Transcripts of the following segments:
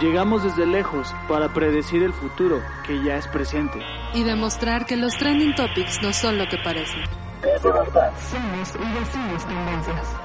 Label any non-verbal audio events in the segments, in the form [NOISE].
Llegamos desde lejos para predecir el futuro, que ya es presente. Y demostrar que los trending topics no son lo que parecen. Desde verdad, somos y decimos tendencias.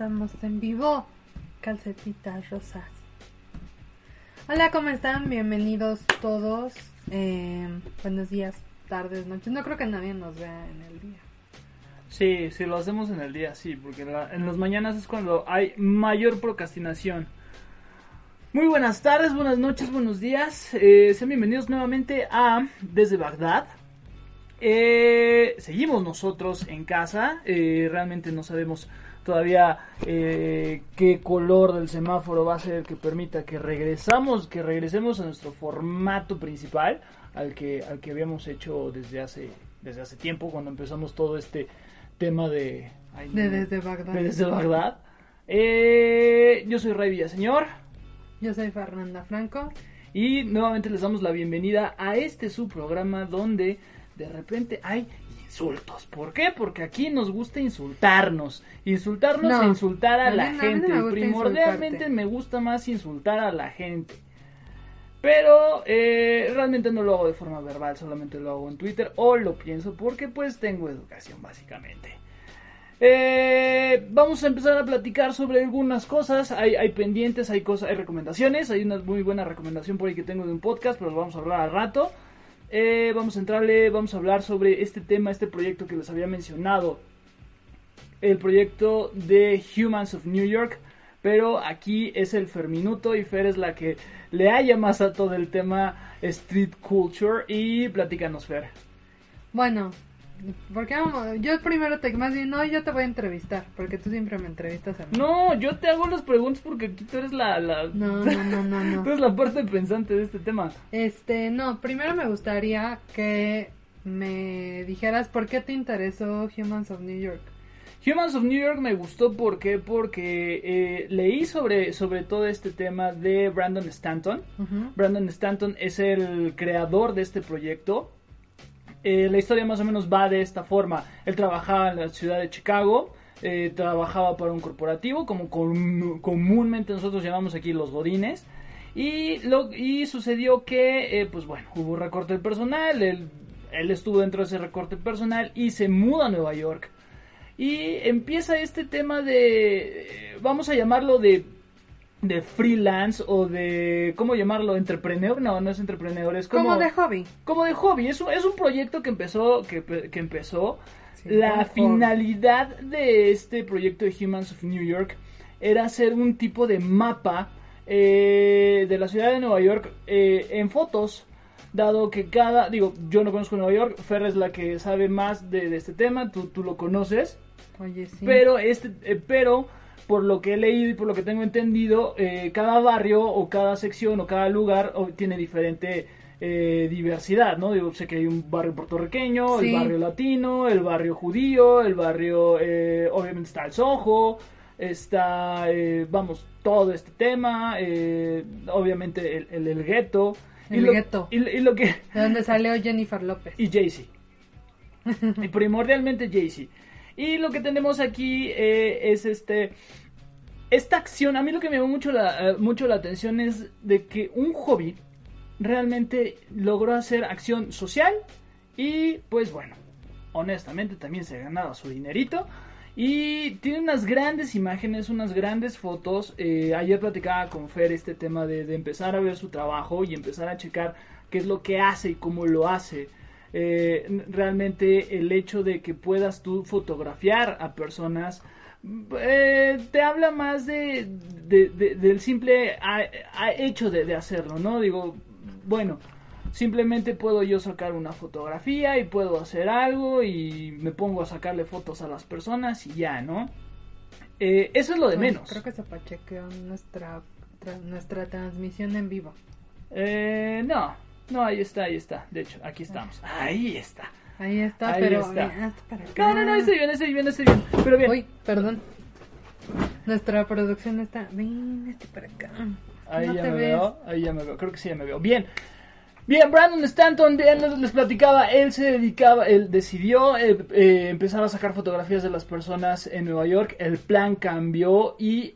Estamos en vivo. Calcetitas rosas. Hola, ¿cómo están? Bienvenidos todos. Eh, buenos días, tardes, noches. No creo que nadie nos vea en el día. Sí, si lo hacemos en el día, sí, porque en las mañanas es cuando hay mayor procrastinación. Muy buenas tardes, buenas noches, buenos días. Eh, sean bienvenidos nuevamente a Desde Bagdad. Eh, seguimos nosotros en casa. eh, realmente no sabemos todavía eh, qué color del semáforo va a ser el que permita que regresamos, que regresemos a nuestro formato principal, al que, al que habíamos hecho desde hace, desde hace tiempo, cuando empezamos todo este tema de, ay, De no, Desde Bagdad. de Desde Bagdad. Eh, yo soy Ray Villaseñor. Yo soy Fernanda Franco. Y nuevamente les damos la bienvenida a este su programa donde de repente hay insultos. ¿Por qué? Porque aquí nos gusta insultarnos. Insultarnos No, e insultar a, la no gente. me Primordialmente insultarte. me gusta más insultar a la gente. Pero eh, realmente no lo hago de forma verbal, solamente lo hago en Twitter o lo pienso porque pues tengo educación básicamente. Eh, vamos a empezar a platicar sobre algunas cosas. Hay, hay pendientes, hay cosas, hay recomendaciones. Hay una muy buena recomendación por ahí que tengo de un podcast, pero lo vamos a hablar al rato. Eh, vamos a entrarle, vamos a hablar sobre este tema, este proyecto que les había mencionado. El proyecto de Humans of New York. Pero aquí es el Ferminuto y Fer es la que le haya más a todo el tema street culture. Y platícanos, Fer. Bueno, porque vamos, yo primero te, más bien, no, yo te voy a entrevistar, porque tú siempre me entrevistas a mí. No, yo te hago las preguntas porque aquí tú eres la, la... no, no, no, no. no. [LAUGHS] Tú eres la parte pensante de este tema. Este, no, primero me gustaría que me dijeras por qué te interesó Humans of New York. Humans of New York me gustó ¿por qué? porque eh, leí sobre, sobre todo este tema de Brandon Stanton. Brandon Stanton es el creador de este proyecto. Eh, la historia más o menos va de esta forma. Él trabajaba en la ciudad de Chicago, eh, trabajaba para un corporativo, como com- comúnmente nosotros llamamos aquí los godines. Y, sucedió que, eh, pues bueno, hubo recorte del personal, él, él estuvo dentro de ese recorte personal y se muda a Nueva York. Y empieza este tema de, eh, vamos a llamarlo de, de freelance o de, ¿cómo llamarlo? ¿Entrepreneur? No, no es entrepreneur, es como, Como de hobby. como de hobby. Es un, es un proyecto que empezó, que, que empezó. Sí, La hobby. finalidad de este proyecto de Humans of New York era hacer un tipo de mapa eh, de la ciudad de Nueva York eh, en fotos. Dado que cada, digo, yo no conozco Nueva York, Fer es la que sabe más de, de este tema, tú, tú lo conoces. Oye, sí. Pero este, eh, pero por lo que he leído y por lo que tengo entendido, eh, cada barrio o cada sección o cada lugar tiene diferente eh, diversidad, ¿no? Digo, sé que hay un barrio puertorriqueño, Sí. el barrio latino, el barrio judío, el barrio, eh, obviamente está el Soho, está, vamos, todo este tema, obviamente el, el, el gueto. y El lo- gueto. Y, y lo que... De donde salió Jennifer López. y Jay-Z. [LAUGHS] y primordialmente Jay-Z. Y lo que tenemos aquí eh, es este esta acción. A mí lo que me llamó mucho la, eh, mucho la atención es de que un hobby realmente logró hacer acción social Y pues bueno, honestamente también se ha ganado su dinerito. Y tiene unas grandes imágenes, unas grandes fotos. Eh, ayer platicaba con Fer este tema de, de, empezar a ver su trabajo y empezar a checar qué es lo que hace y cómo lo hace. Eh, realmente el hecho de que puedas tú fotografiar a personas eh, te habla más de, de, de del simple a, a hecho de, hacerlo, ¿no? Digo, bueno, simplemente puedo yo sacar una fotografía y puedo hacer algo y me pongo a sacarle fotos a las personas y ya, ¿no? Eh, eso es lo de Bueno, menos. Creo que se pachequeó nuestra, tra- nuestra transmisión en vivo. Eh, no, no, ahí está, ahí está. De hecho, aquí estamos. Ahí está. Ahí está, Ahí pero está. mira, hasta para acá. No, no, no, estoy bien, estoy bien, estoy bien. Pero bien. Uy, perdón. Nuestra producción está. Ven, este para acá. Ahí no ya te me ves. veo, ahí ya me veo, creo que sí ya me veo. Bien. Bien, Brandon Stanton, bien, les, les platicaba, él se dedicaba, él decidió eh, eh, empezar a sacar fotografías de las personas en Nueva York, el plan cambió y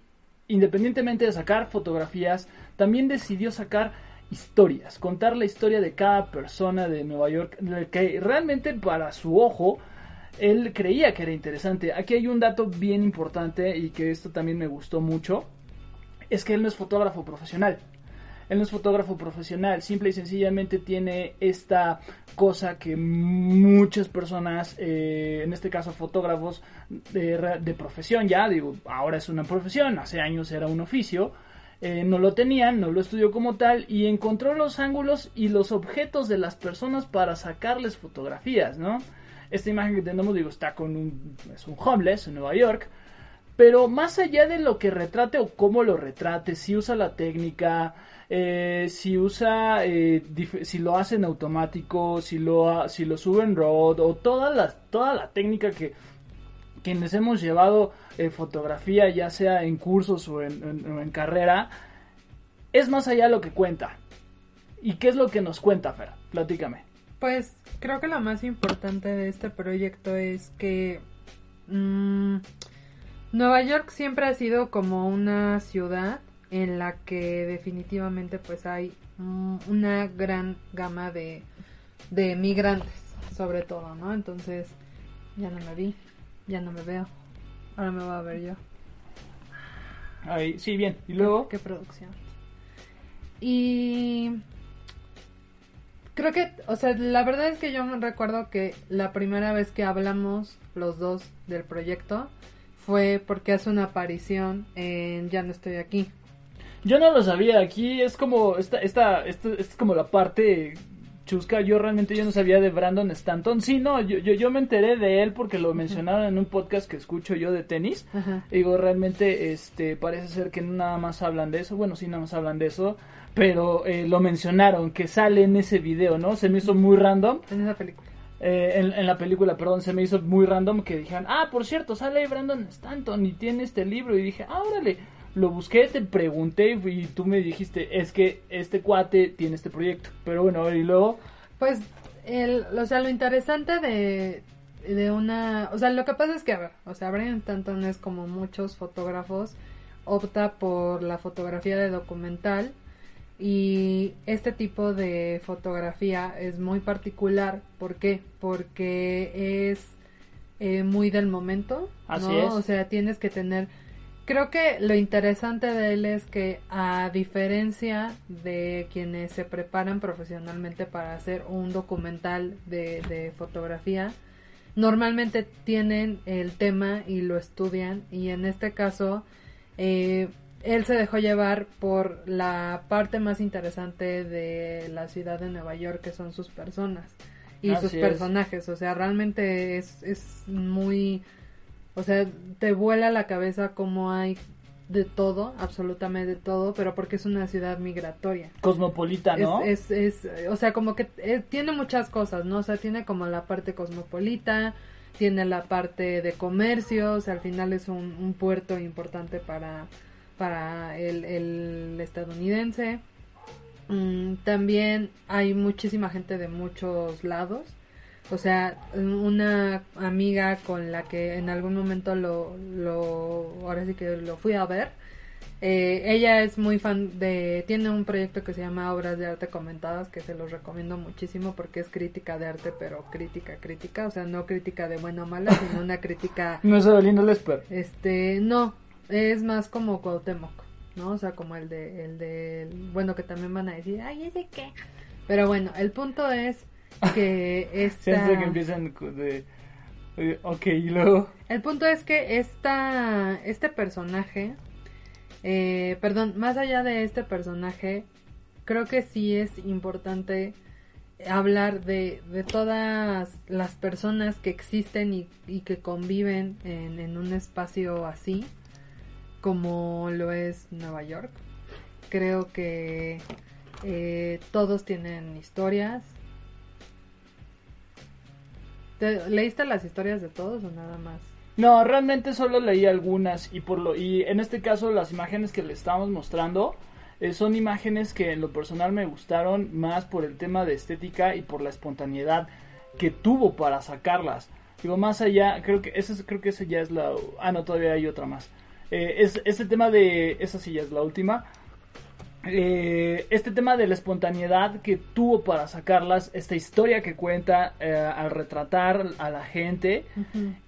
independientemente de sacar fotografías, también decidió sacar historias, contar la historia de cada persona de Nueva York, que realmente para su ojo él creía que era interesante. Aquí hay un dato bien importante y que esto también me gustó mucho, es que él no es fotógrafo profesional. Él no es fotógrafo profesional, simple y sencillamente tiene esta cosa que muchas personas, eh, en este caso fotógrafos de, de profesión ya, digo, ahora es una profesión, hace años era un oficio, eh, no lo tenían, no lo estudió como tal y encontró los ángulos y los objetos de las personas para sacarles fotografías, ¿no? Esta imagen que tenemos, digo, está con un, es un homeless en Nueva York, pero más allá de lo que retrate o cómo lo retrate, si usa la técnica, eh, si usa, eh, si lo hace en automático, si lo, si lo sube en RAW o toda la, toda la técnica que quienes hemos llevado eh, fotografía, ya sea en cursos o en, carrera, es más allá de lo que cuenta. ¿Y qué es lo que nos cuenta, Fer? Platícame. Pues creo que lo más importante de este proyecto es que mm, Nueva York siempre ha sido como una ciudad en la que definitivamente pues hay mm, una gran gama de, de migrantes, sobre todo, ¿no? Entonces ya no me vi, ya no me veo, ahora me voy a ver yo. Ahí, sí, bien. Y luego, ¿Qué producción? Y creo que, o sea, la verdad es que yo me recuerdo que la primera vez que hablamos los dos del proyecto fue porque hace una aparición en Ya no estoy aquí. Yo no lo sabía, aquí es como esta, esta, esta, esta es como la parte chusca, yo realmente yo no sabía de Brandon Stanton, sí, no, yo, yo, yo me enteré de él porque lo mencionaron en un podcast que escucho yo de tenis, Ajá. digo, realmente, este, parece ser que nada más hablan de eso, bueno, sí nada más hablan de eso, pero eh, lo mencionaron, que sale en ese video, ¿no? Se me hizo muy random, En esa película. eh, en, en la película, perdón, se me hizo muy random que dijeran, ah, por cierto, sale ahí Brandon Stanton y tiene este libro. Y dije, ah, órale, lo busqué, te pregunté y tú me dijiste, es que este cuate tiene este proyecto. Pero bueno, y luego, Pues, el, o sea, lo interesante de, de una... O sea, lo que pasa es que, a ver, o sea, Brian Stanton es como muchos fotógrafos, opta por la fotografía de documental y este tipo de fotografía es muy particular. ¿Por qué? Porque es eh, muy del momento, Así ¿no? es. O sea, tienes que tener... Creo que lo interesante de él es que a diferencia de quienes se preparan profesionalmente para hacer un documental de, de fotografía, normalmente tienen el tema y lo estudian y en este caso eh, él se dejó llevar por la parte más interesante de la ciudad de Nueva York que son sus personas y Así sus es. personajes, o sea, realmente es, es muy o sea, te vuela la cabeza como hay de todo, absolutamente de todo, pero porque es una ciudad migratoria. Cosmopolita, ¿no? Es, es, es, o sea, como que eh, tiene muchas cosas, ¿no? O sea, tiene como la parte cosmopolita, tiene la parte de comercio, o sea, al final es un, un puerto importante para, para el, el estadounidense. Mm, también hay muchísima gente de muchos lados. O sea, una amiga con la que en algún momento lo, lo ahora sí que lo fui a ver, Eh, ella es muy fan de, tiene un proyecto que se llama Obras de Arte Comentadas, que se los recomiendo muchísimo porque es crítica de arte, pero crítica, crítica, o sea, no crítica de buena o mala, [LAUGHS] sino una crítica, No es Adelino Lesper. este, no, es más como Cuauhtémoc, ¿no? O sea, como el de, el de, bueno, que también van a decir, ay, ¿ese qué? Pero bueno, el punto es [LAUGHS] que esta... Siempre que empiezan de... Ok, y luego... El punto es que esta, este personaje, eh, perdón, más allá de este personaje, creo que sí es importante hablar de, de todas las personas que existen y, y que conviven en, en un espacio así, como lo es Nueva York. Creo que eh, todos tienen historias. ¿Te- ¿Leíste las historias de todos o nada más? No, realmente solo leí algunas y por lo y en este caso las imágenes que le estamos mostrando eh, son imágenes que en lo personal me gustaron más por el tema de estética y por la espontaneidad que tuvo para sacarlas. Digo, más allá, creo que ese es- creo que ese ya es la ah no, todavía hay otra más. Eh, es este tema de esa sí ya es la última. Eh, este tema de la espontaneidad que tuvo para sacarlas, esta historia que cuenta eh, al retratar a la gente,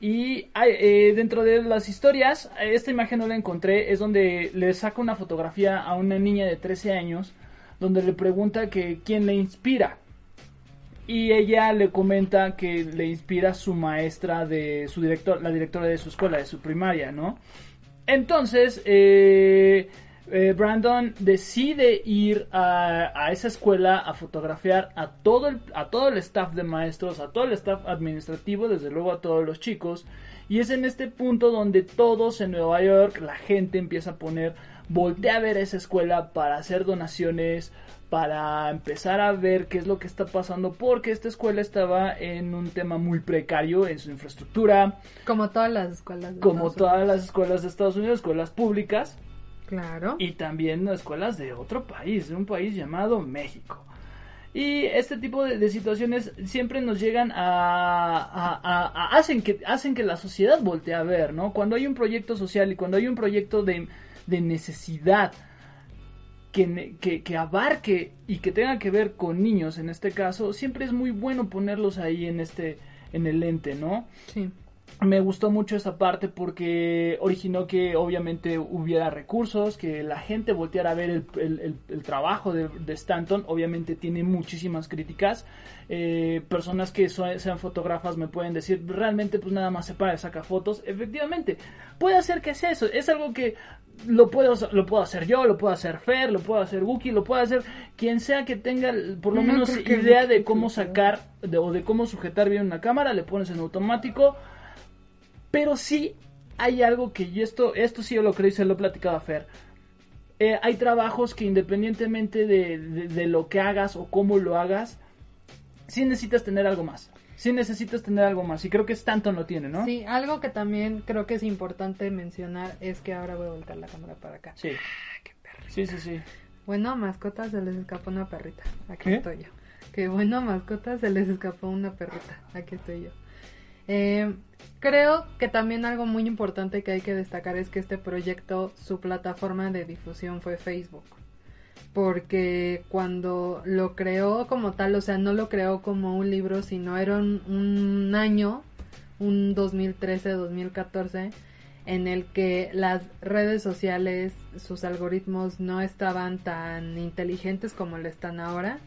y eh, dentro de las historias, esta imagen no la encontré, es donde le saca una fotografía a una niña de 13 años, donde le pregunta que quién le inspira. Y ella le comenta que le inspira su maestra de su director, la directora de su escuela, de su primaria, ¿no? Entonces, eh, eh, Brandon decide ir a, a esa escuela a fotografiar a todo, el, a todo el staff de maestros, a todo el staff administrativo, desde luego a todos los chicos. Y es en este punto donde todos en Nueva York, la gente empieza a poner, voltea a ver esa escuela para hacer donaciones, para empezar a ver qué es lo que está pasando, porque esta escuela estaba en un tema muy precario en su infraestructura, Como todas las escuelas. de como Estados todas Unidos. las escuelas de Estados Unidos, escuelas públicas Claro. y también escuelas de otro país, de un país llamado México. Y este tipo de, de situaciones siempre nos llegan a, a- a- a- hacen que hacen que la sociedad voltee a ver, ¿no? Cuando hay un proyecto social y cuando hay un proyecto de, de necesidad que, que, que abarque y que tenga que ver con niños en este caso, siempre es muy bueno ponerlos ahí en este en el ente, ¿no? Sí. Me gustó mucho esa parte porque originó que obviamente hubiera recursos, que la gente volteara a ver el, el- el- el trabajo de, de Stanton. Obviamente tiene muchísimas críticas. Eh, personas que so- sean fotógrafas me pueden decir, realmente pues nada más se para y saca fotos. Efectivamente, puede hacer que sea eso. Es algo que lo puedo, lo puedo hacer yo, lo puedo hacer Fer, lo puedo hacer Wookie, lo puede hacer quien sea que tenga por lo No menos idea de cómo sacar de- o de cómo sujetar bien una cámara, le pones en automático. Pero sí hay algo que yo esto, esto sí yo lo creo y se lo he platicado a Fer. Eh, hay trabajos que independientemente de, de- de lo que hagas o cómo lo hagas, sí necesitas tener algo más. Sí necesitas tener algo más. Y creo que Stanton lo tiene, ¿no? Sí, algo que también creo que es importante mencionar es que ahora voy a volcar la cámara para acá. Sí. Sí, sí, sí. Bueno, mascotas se les escapó una perrita. Aquí ¿Qué? estoy yo. Que bueno, mascotas se les escapó una perrita. Aquí estoy yo. Eh, creo que también algo muy importante que hay que destacar es que este proyecto, su plataforma de difusión fue Facebook. Porque cuando lo creó como tal, o sea, no lo creó como un libro, sino era un, un año, un 2013-2014, en el que las redes sociales, sus algoritmos no estaban tan inteligentes como lo están ahora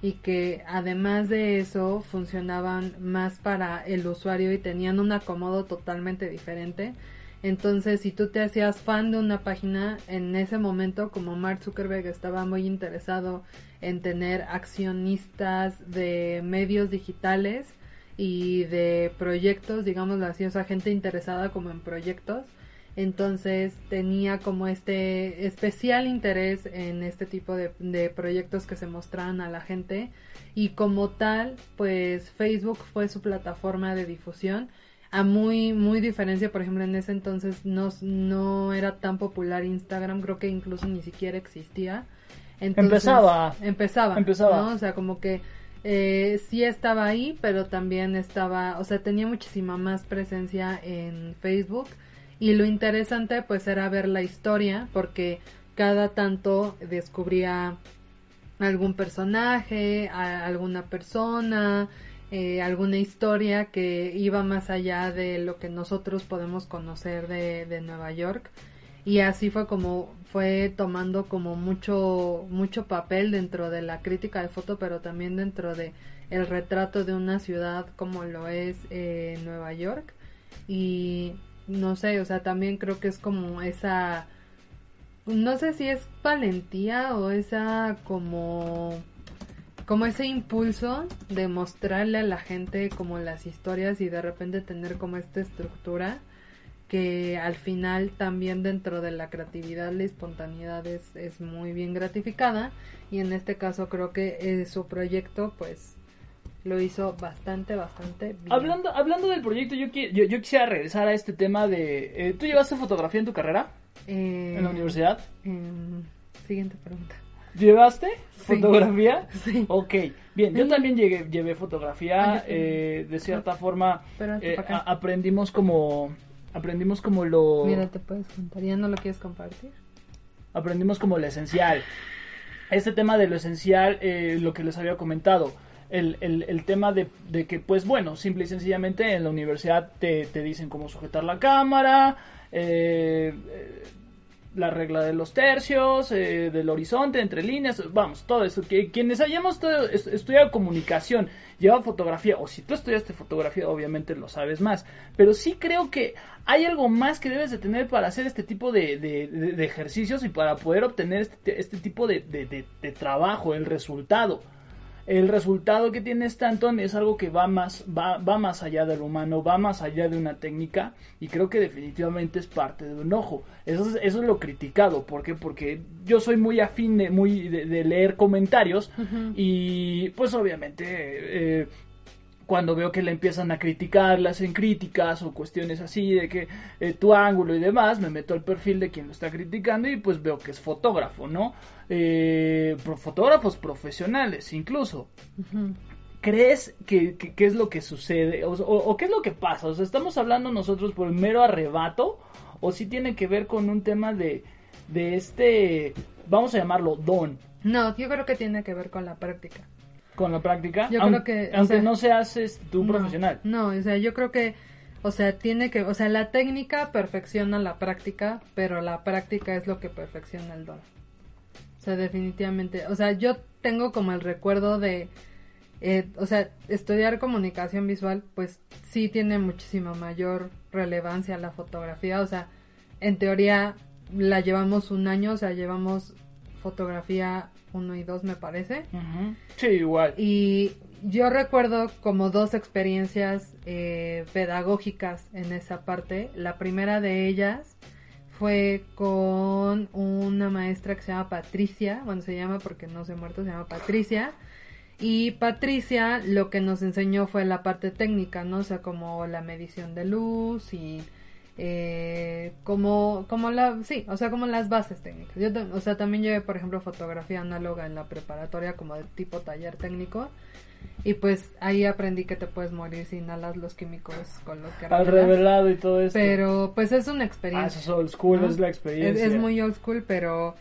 y que además de eso funcionaban más para el usuario y tenían un acomodo totalmente diferente. Entonces, si tú te hacías fan de una página, en ese momento, como Mark Zuckerberg estaba muy interesado en tener accionistas de medios digitales y de proyectos, digámoslo así, o sea, gente interesada como en proyectos, entonces tenía como este especial interés en este tipo de, de proyectos que se mostraban a la gente y como tal, pues Facebook fue su plataforma de difusión a muy muy diferencia por ejemplo en ese entonces no, no era tan popular Instagram creo que incluso ni siquiera existía Entonces, Empezaba. empezaba Empezaba. ¿no? o sea como que eh, sí estaba ahí pero también estaba o sea tenía muchísima más presencia en Facebook y lo interesante pues era ver la historia porque cada tanto descubría algún personaje, alguna persona, eh, alguna historia que iba más allá de lo que nosotros podemos conocer de, de Nueva York. Y así fue como fue tomando como mucho mucho papel dentro de la crítica de foto pero también dentro de el retrato de una ciudad como lo es eh, Nueva York. Y no sé o sea también creo que es como esa no sé si es valentía o esa como como ese impulso de mostrarle a la gente como las historias y de repente tener como esta estructura que al final también dentro de la creatividad la espontaneidad es, es muy bien gratificada. Y en este caso creo que eh, su proyecto pues lo hizo bastante bastante bien. Hablando, hablando del proyecto, yo, qui- yo, yo quisiera regresar a este tema de... eh, ¿Tú llevaste fotografía en tu carrera? Eh, ¿En la universidad? siguiente pregunta. ¿Llevaste Sí. fotografía? [LAUGHS] Sí. Ok, bien, yo también llegué, llevé Ah, fotografía, también. eh, de cierta forma eh, aprendimos como aprendimos como lo Mira, te puedes contar. ¿Ya no lo quieres compartir? aprendimos como lo esencial. Este tema de lo esencial, eh, lo que les había comentado, el, el, tema de, de que, pues bueno, simple y sencillamente en la universidad te, te dicen cómo sujetar la cámara, eh, eh, la regla de los tercios, eh, del horizonte, entre líneas, vamos, todo eso. Que, quienes hayamos estudiado comunicación, lleva fotografía, o si tú estudiaste fotografía, obviamente lo sabes más. Pero sí creo que hay algo más que debes de tener para hacer este tipo de, de- ejercicios y para poder obtener este, este tipo de trabajo, el resultado el resultado que tiene Stanton es algo que va más, va, va más allá del humano, va más allá de una técnica y creo que definitivamente es parte de un ojo. Eso es, eso es lo criticado. ¿Por qué? Porque yo soy muy afín de, muy de, de leer comentarios y pues obviamente eh, cuando veo que le empiezan a criticar, le hacen críticas o cuestiones así de que eh, tu ángulo y demás, me meto al perfil de quien lo está criticando y pues veo que es fotógrafo, ¿no? Eh, fotógrafos profesionales incluso. ¿Crees que, que- es lo que sucede? O, o- o qué es lo que pasa? O sea, ¿estamos hablando nosotros por mero arrebato? ¿O si tiene que ver con un tema de, de este, vamos a llamarlo don? No, yo creo que tiene que ver con la práctica. Con la práctica, Yo aunque, creo que, aunque sea, no seas tú No, profesional. No, o sea, yo creo que, o sea, tiene que, o sea, la técnica perfecciona la práctica, pero la práctica es lo que perfecciona el don. O sea, definitivamente, o sea, yo tengo como el recuerdo de, eh, o sea, estudiar comunicación visual, pues sí tiene muchísima mayor relevancia la fotografía, o sea, en teoría la llevamos un año, o sea, llevamos fotografía uno y dos me parece. Sí, igual. Y yo recuerdo como dos experiencias eh, pedagógicas en esa parte. La primera de ellas fue con una maestra que se llama Patricia, bueno, se llama porque no se ha muerto, se llama Patricia. Y Patricia lo que nos enseñó fue la parte técnica, ¿no? O sea, como la medición de luz y eh, como, como la, sí, o sea, como las bases técnicas. Yo, o sea, también llevé, por ejemplo, fotografía análoga en la preparatoria como de tipo taller técnico. Y pues ahí aprendí que te puedes morir si inhalas los químicos con los que Al revelado y todo esto. Pero pues es una Ah, experiencia. eso es old school, ¿no? es la experiencia. es muy old school, pero,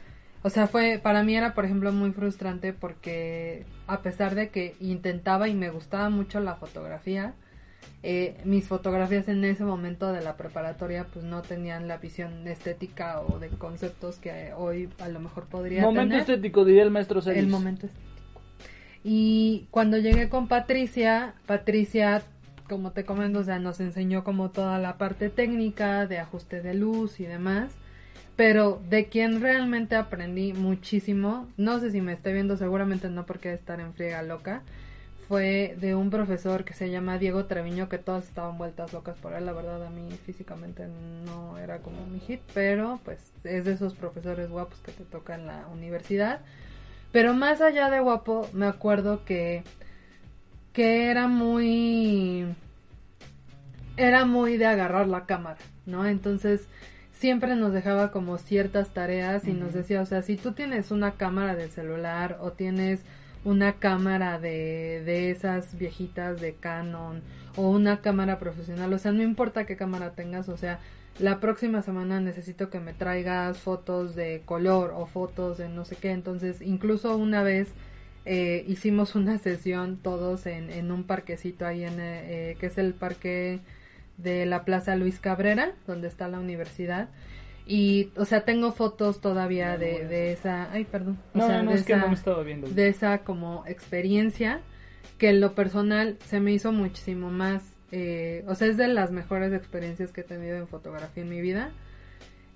o sea, fue, para mí era, por ejemplo, muy frustrante porque a pesar de que intentaba y me gustaba mucho la fotografía, eh, mis fotografías en ese momento de la preparatoria pues no tenían la visión estética o de conceptos que hoy a lo mejor podría Momento tener. estético, diría el maestro Celis. El momento estético. Y cuando llegué con Patricia, Patricia, como te comento, o sea, nos enseñó como toda la parte técnica de ajuste de luz y demás. Pero de quien realmente aprendí muchísimo, no sé si me esté viendo, seguramente no porque estar en friega loca, fue de un profesor que se llama Diego Treviño, que todas estaban vueltas locas por él. La verdad, a mí físicamente no era como mi hit, pero pues es de esos profesores guapos que te toca en la universidad. Pero más allá de guapo, me acuerdo que, que era muy... Era muy de agarrar la cámara, ¿no? Entonces siempre nos dejaba como ciertas tareas y nos decía, o sea, si tú tienes una cámara de celular o tienes una cámara de, de esas viejitas de Canon o una cámara profesional, o sea, no importa qué cámara tengas, o sea, la próxima semana necesito que me traigas fotos de color o fotos de no sé qué, entonces incluso una vez eh, hicimos una [LAUGHS] sesión todos en, en un parquecito ahí en, eh, que es el parque de la Plaza Luis Cabrera, donde está la universidad. Y, o sea, tengo fotos todavía de, de esa, ay, perdón. O No, sea, no, de es que esa- no me estaba viendo. de esa como experiencia que en lo personal se me hizo muchísimo más, eh, o sea, es de las mejores experiencias que he tenido en fotografía en mi vida.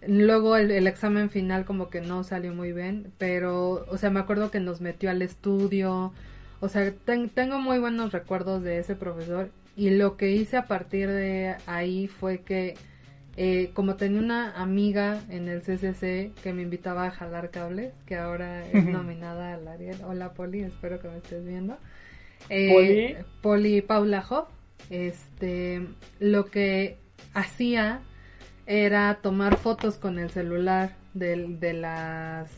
Luego el, el examen final como que no salió muy bien, pero, o sea, me acuerdo que nos metió al estudio, o sea, ten- tengo muy buenos recuerdos de ese profesor y lo que hice a partir de ahí fue que eh, como tenía una amiga en el CCC que me invitaba a jalar cables, que ahora es nominada al Ariel. Hola Poli, espero que me estés viendo. Eh, Poli. Poli Paula Hoff. Este, lo que hacía era tomar fotos con el celular del- de, las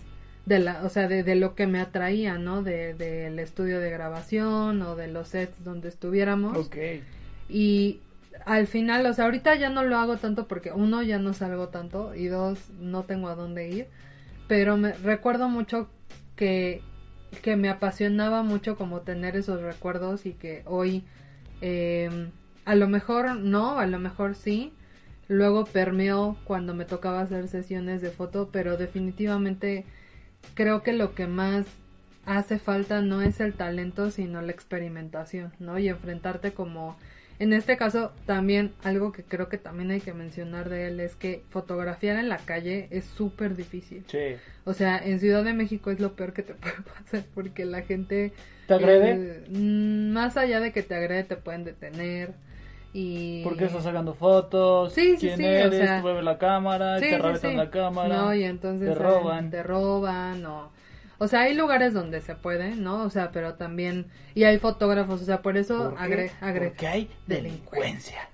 de la o sea de, de lo que me atraía no de- del estudio de grabación o de los sets donde estuviéramos. Ok. y al final, o sea, ahorita ya no lo hago tanto porque uno ya no salgo tanto y dos no tengo a dónde ir, pero me recuerdo mucho que que me apasionaba mucho como tener esos recuerdos y que hoy eh, a lo mejor no, a lo mejor sí, luego permeó cuando me tocaba hacer sesiones de foto, pero definitivamente creo que lo que más hace falta no es el talento, sino la experimentación, ¿no? Y enfrentarte como, en este caso, también algo que creo que también hay que mencionar de él es que fotografiar en la calle es súper difícil. Sí. O sea, en Ciudad de México es lo peor que te [LAUGHS] puede pasar porque la gente... ¿Te agrede? eh, mm, más allá de que te agrede, te pueden detener. Y... ¿Por qué estás sacando fotos? Sí, sí, ¿Quién sí, o eres? sea- Tú mueves la cámara, te sí. la cámara. No, y entonces te roban. te roban o o sea, hay lugares donde se puede, ¿no? O sea, pero también y hay fotógrafos, o sea, por eso agre, agre- Porque hay delincuencia. delincuencia.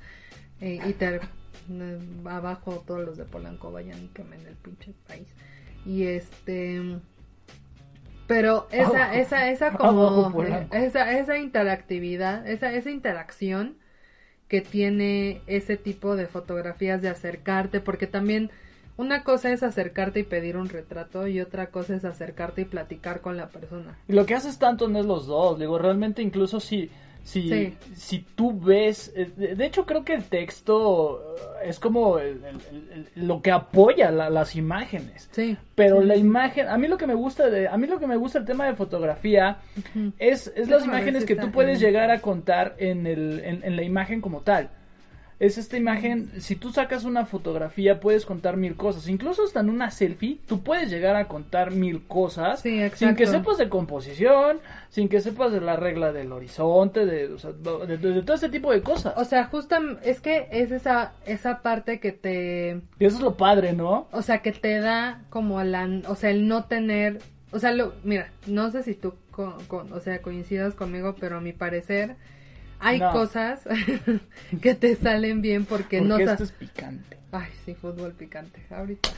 eh, y te eh, abajo todos los de Polanco vayan y quemen el pinche país. Y este pero esa Abajo. esa esa como Polanco. esa esa interactividad, esa esa interacción que tiene ese tipo de fotografías de acercarte, porque también una cosa es acercarte y pedir un retrato y otra cosa es acercarte y platicar con la persona. Y lo que haces tanto no es los dos, digo, realmente incluso si, si, Sí. si tú ves, eh, de hecho creo que el texto eh, es como el- el- el- lo que apoya la- las imágenes. Sí. Pero Sí. la imagen, a mí lo que me gusta de, a mí lo que me gusta el tema de fotografía es, es las imágenes que tú puedes llegar a contar en, el, en, en la imagen como tal. Es esta imagen, si tú sacas una fotografía puedes contar mil cosas, incluso hasta en una selfie tú puedes llegar a contar mil cosas Sí, sin que sepas de composición, sin que sepas de la regla del horizonte, de, o sea, de, de- de todo este tipo de cosas. O sea, justo es que es esa esa parte que te y eso es lo padre, ¿no? o sea, que te da como la, o sea, el no tener, o sea, lo, mira, no sé si tú, co- co- o sea, coincidas conmigo, pero a mi parecer hay No. cosas [LAUGHS] que te salen bien porque, Porque no esto es picante. Ay, sí, fútbol picante. Ahorita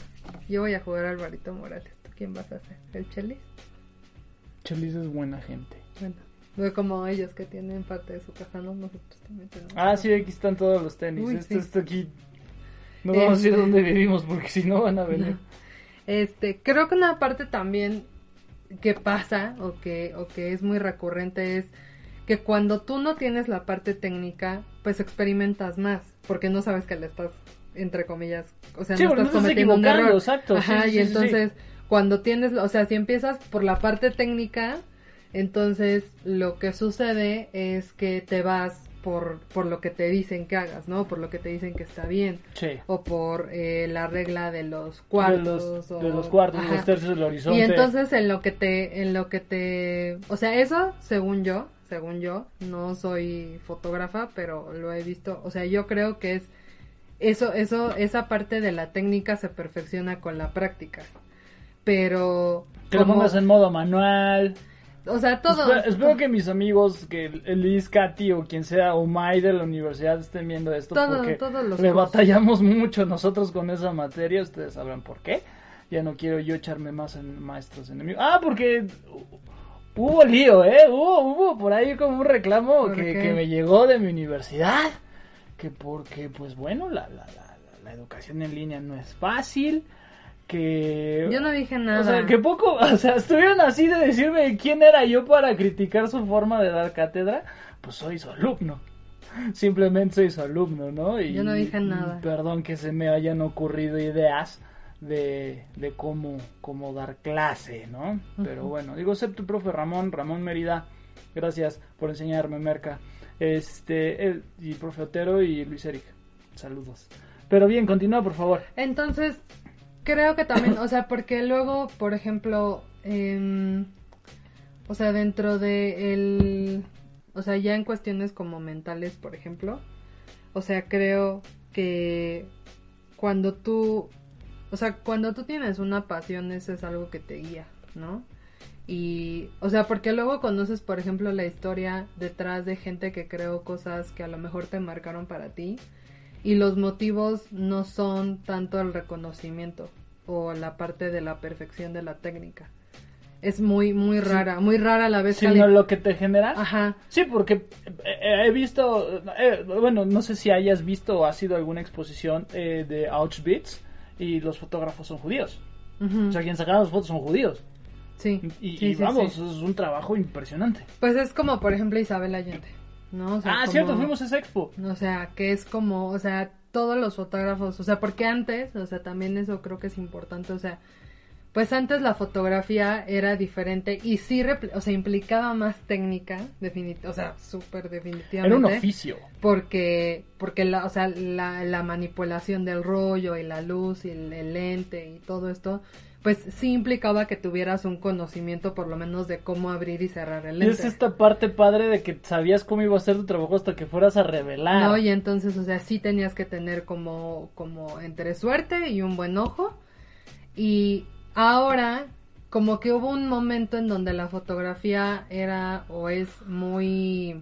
yo voy a jugar al Alvarito Morales. ¿Tú quién vas a hacer? ¿El Chelis? Chelis es buena gente. Bueno, no como ellos que tienen parte de su casa, no nosotros también tenemos. Ah, sí, aquí están todos los tenis. Uy, este, sí. este aquí. No vamos a decir Este- dónde vivimos porque si no van a venir. Este, creo que una parte también que pasa o que, o que es muy recurrente es que cuando tú no tienes la parte técnica, pues experimentas más, porque no sabes que le estás, entre comillas, o sea, Sí, no estás no cometiendo un error. exacto, Ajá, sí, y sí, entonces cuando tienes, o sea, si empiezas por la parte técnica, entonces lo que sucede es que te vas por, por lo que te dicen que hagas, ¿no? Por lo que te dicen que está bien Sí. o por eh, la regla de los De cuartos los, o- de los cuartos, Ajá. los tercios del horizonte. y entonces en lo que te en lo que te o sea eso según yo según yo no soy fotógrafa pero lo he visto o sea yo creo que es eso eso esa parte de la técnica se perfecciona con la práctica pero que lo como- pongas en modo manual. o sea todo Espero, espero que mis amigos, que Liz, Katy o quien sea, o May de la universidad estén viendo esto Todo- porque todos los le cursos. batallamos mucho nosotros con esa materia. Ustedes sabrán por qué. Ya no quiero yo echarme más en maestros enemigos. Ah, porque hubo lío, ¿eh? Hubo, hubo por ahí como un reclamo que me llegó de mi universidad. Que porque, pues bueno, la, la, la, la educación en línea no es fácil. Que. Yo no dije nada. O sea, que poco. [LAUGHS] O sea, estuvieron así de decirme quién era yo para criticar su forma de dar cátedra. Pues soy su alumno. Simplemente soy su alumno, ¿no? Y, Yo no dije nada. Perdón que se me hayan ocurrido ideas de, de cómo, cómo dar clase, ¿no? Pero bueno, digo, excepto el profe Ramón, Ramón Mérida, gracias por enseñarme, Merca. Este, él, y profe Otero y Luis Eric, saludos. Pero bien, continúa, por favor. Entonces, creo que también, o sea, porque luego, por ejemplo, em, o sea, dentro de el, o sea, ya en cuestiones como mentales, por ejemplo, o sea, creo que cuando tú, o sea, cuando tú tienes una pasión, eso es algo que te guía, ¿no? Y, o sea, porque luego conoces, por ejemplo, la historia detrás de gente que creó cosas que a lo mejor te marcaron para ti y los motivos no son tanto el reconocimiento o la parte de la perfección de la técnica. Es muy, muy rara, muy rara a la vez. Sino cali- lo que te genera. Ajá. Sí, porque eh, he visto, eh, bueno, no sé si hayas visto o ha sido alguna exposición eh, de Auschwitz y los fotógrafos son judíos. O sea, quien sacaba las fotos son judíos. sí. Y, sí, y sí, vamos, sí. es un trabajo impresionante. Pues es como, por ejemplo, Isabel Allende, ¿no? O sea, ah, como- cierto, fuimos a esa expo. O sea, que es como, o sea, todos los fotógrafos, o sea, porque antes, o sea, también eso creo que es importante, o sea, pues antes la fotografía era diferente y sí, o sea, implicaba más técnica, o sea, súper definitivamente. Era un oficio. Porque, porque la, o sea, la, la manipulación del rollo y la luz y el, el lente y todo esto, pues sí implicaba que tuvieras un conocimiento por lo menos de cómo abrir y cerrar el Y lente. es esta parte padre de que sabías cómo iba a ser tu trabajo hasta que fueras a revelar. No, y entonces, o sea, sí tenías que tener como, como entre suerte y un buen ojo. Y ahora, como que hubo un momento en donde la fotografía era o es muy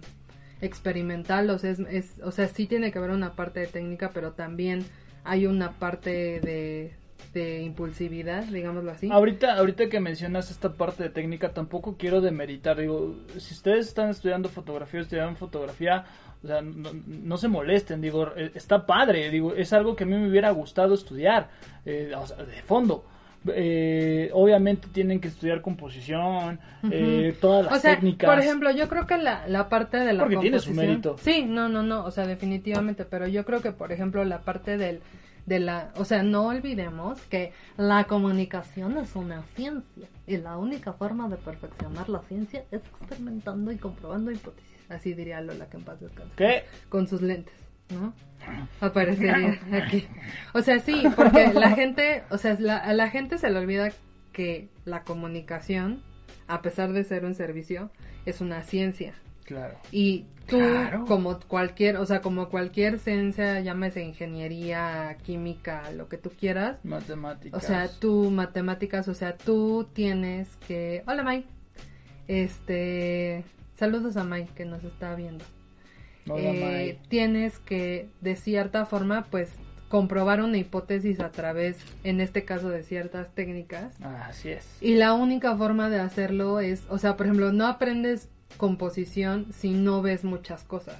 experimental, o sea, es, sí tiene que haber una parte de técnica, pero también hay una parte de, de impulsividad, digámoslo así. Ahorita, ahorita que mencionas esta parte de técnica, tampoco quiero demeritar. Digo, si ustedes están estudiando fotografía, estudian fotografía, o sea, no, no se molesten. Digo, eh, está padre. Digo, es algo que a mí me hubiera gustado estudiar, eh, o sea, de fondo. Eh, obviamente tienen que estudiar composición, eh, todas las o sea, técnicas. por ejemplo, yo creo que la, la parte de la Porque tiene su mérito. Sí, no, no, no, o sea, definitivamente, pero yo creo que, por ejemplo, la parte del de la, o sea, no olvidemos que la comunicación es una ciencia y la única forma de perfeccionar la ciencia es experimentando y comprobando hipótesis. Así diría Lola que en paz descanse. ¿Qué? Con sus lentes, ¿no? Aparecería aquí. O sea, sí, porque la [LAUGHS] gente, o sea, la- a la gente se le olvida que la comunicación, a pesar de ser un servicio, es una ciencia. Claro. Y tú, Claro. como cualquier, o sea, como cualquier ciencia, llámese ingeniería, química, lo que tú quieras, Matemáticas. o sea, tú, matemáticas, o sea, tú tienes que... Hola, May. Este... Saludos a May, que nos está viendo. Eh, tienes que, de cierta forma, pues, comprobar una hipótesis a través, en este caso, de ciertas técnicas. Así es. Y la única forma de hacerlo es, o sea, por ejemplo, no aprendes composición si no ves muchas cosas.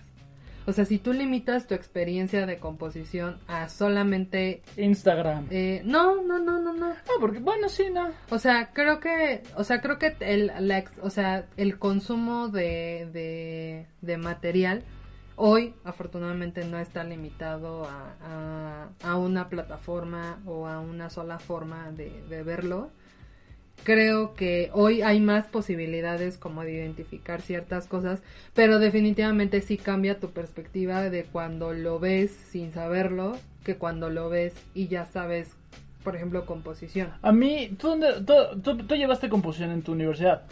O sea, si tú limitas tu experiencia de composición a solamente... Instagram. eh, no, no, no, no, no. No, porque, bueno, sí, no. O sea, creo que, o sea, creo que el, la o sea, el consumo de, de, de material hoy, afortunadamente, no está limitado a, a, una plataforma o a una sola forma de, verlo. Creo que hoy hay más posibilidades como de identificar ciertas cosas, pero definitivamente sí cambia tu perspectiva de cuando lo ves sin saberlo que cuando lo ves y ya sabes, por ejemplo, composición. A mí, ¿tú, dónde- tú llevaste composición en tu universidad?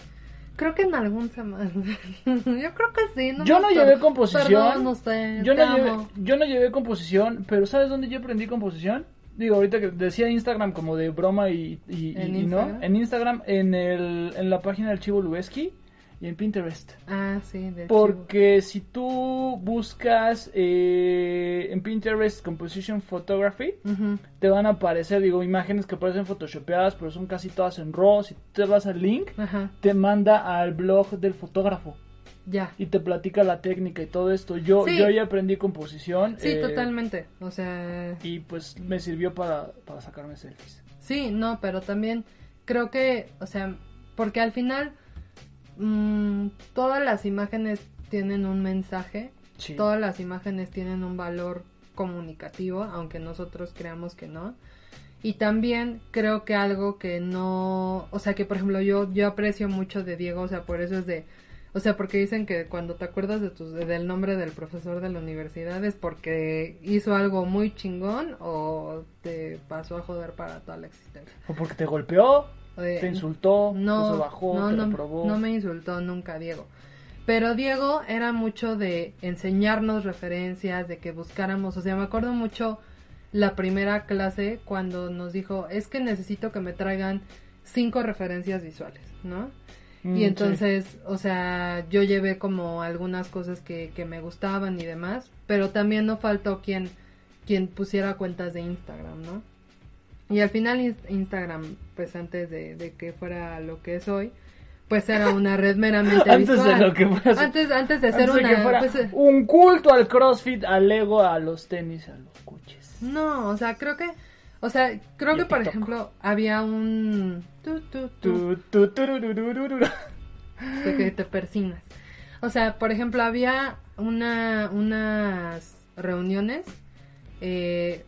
Creo que en algún semana. [LAUGHS] Yo creo que sí. No yo no llevé composición. Perdón, no sé. yo, no llevé, yo no llevé composición, pero ¿sabes dónde yo aprendí composición? Digo, ahorita que decía Instagram como de broma y, y- ¿En y- no. En Instagram, en, el, en la página del Chivo Lubeski, y en Pinterest. Ah, sí, de Porque si tú buscas eh, en Pinterest Composition Photography, te van a aparecer, digo, imágenes que parecen photoshopeadas, pero son casi todas en RAW. Si te vas al link, te manda al blog del fotógrafo ya. y te platica la técnica y todo esto. Yo, Sí. yo ya aprendí composición. Sí, eh, totalmente. O sea, Y pues me sirvió para, para sacarme selfies. sí, no, pero también creo que, o sea, porque al final mm, todas las imágenes tienen un mensaje, Sí. todas las imágenes tienen un valor comunicativo, aunque nosotros creamos que no. Y también creo que algo que no, o sea, que por ejemplo yo yo aprecio mucho de Diego, o sea, por eso es de o sea, porque dicen que cuando te acuerdas de tus, del nombre del profesor de la universidad es porque hizo algo muy chingón o te pasó a joder para toda la existencia. O porque te golpeó, Eh, te insultó, no, te sobajó, no, te no, reprobó. no me insultó nunca Diego. Pero Diego era mucho de enseñarnos referencias, de que buscáramos, o sea, me acuerdo mucho la primera clase cuando nos dijo, es que necesito que me traigan cinco referencias visuales, ¿no? Mm, y sí. entonces, o sea, yo llevé como algunas cosas que, que me gustaban y demás, pero también no faltó quien, quien pusiera cuentas de Instagram, ¿no? Y al final Inst- Instagram, pues antes de, de que fuera lo que es hoy, pues era una red meramente [LAUGHS] Antes de visual. lo que fuera- antes, antes de ser Antes de una... que fuera pues, eh, un culto al CrossFit, al Lego, a los tenis, a los coches. no, o sea, creo que... O sea, creo que por ejemplo había un... tu, tu, tu, Tu, tu, de que te persinas. O sea, por ejemplo, había una, unas reuniones eh,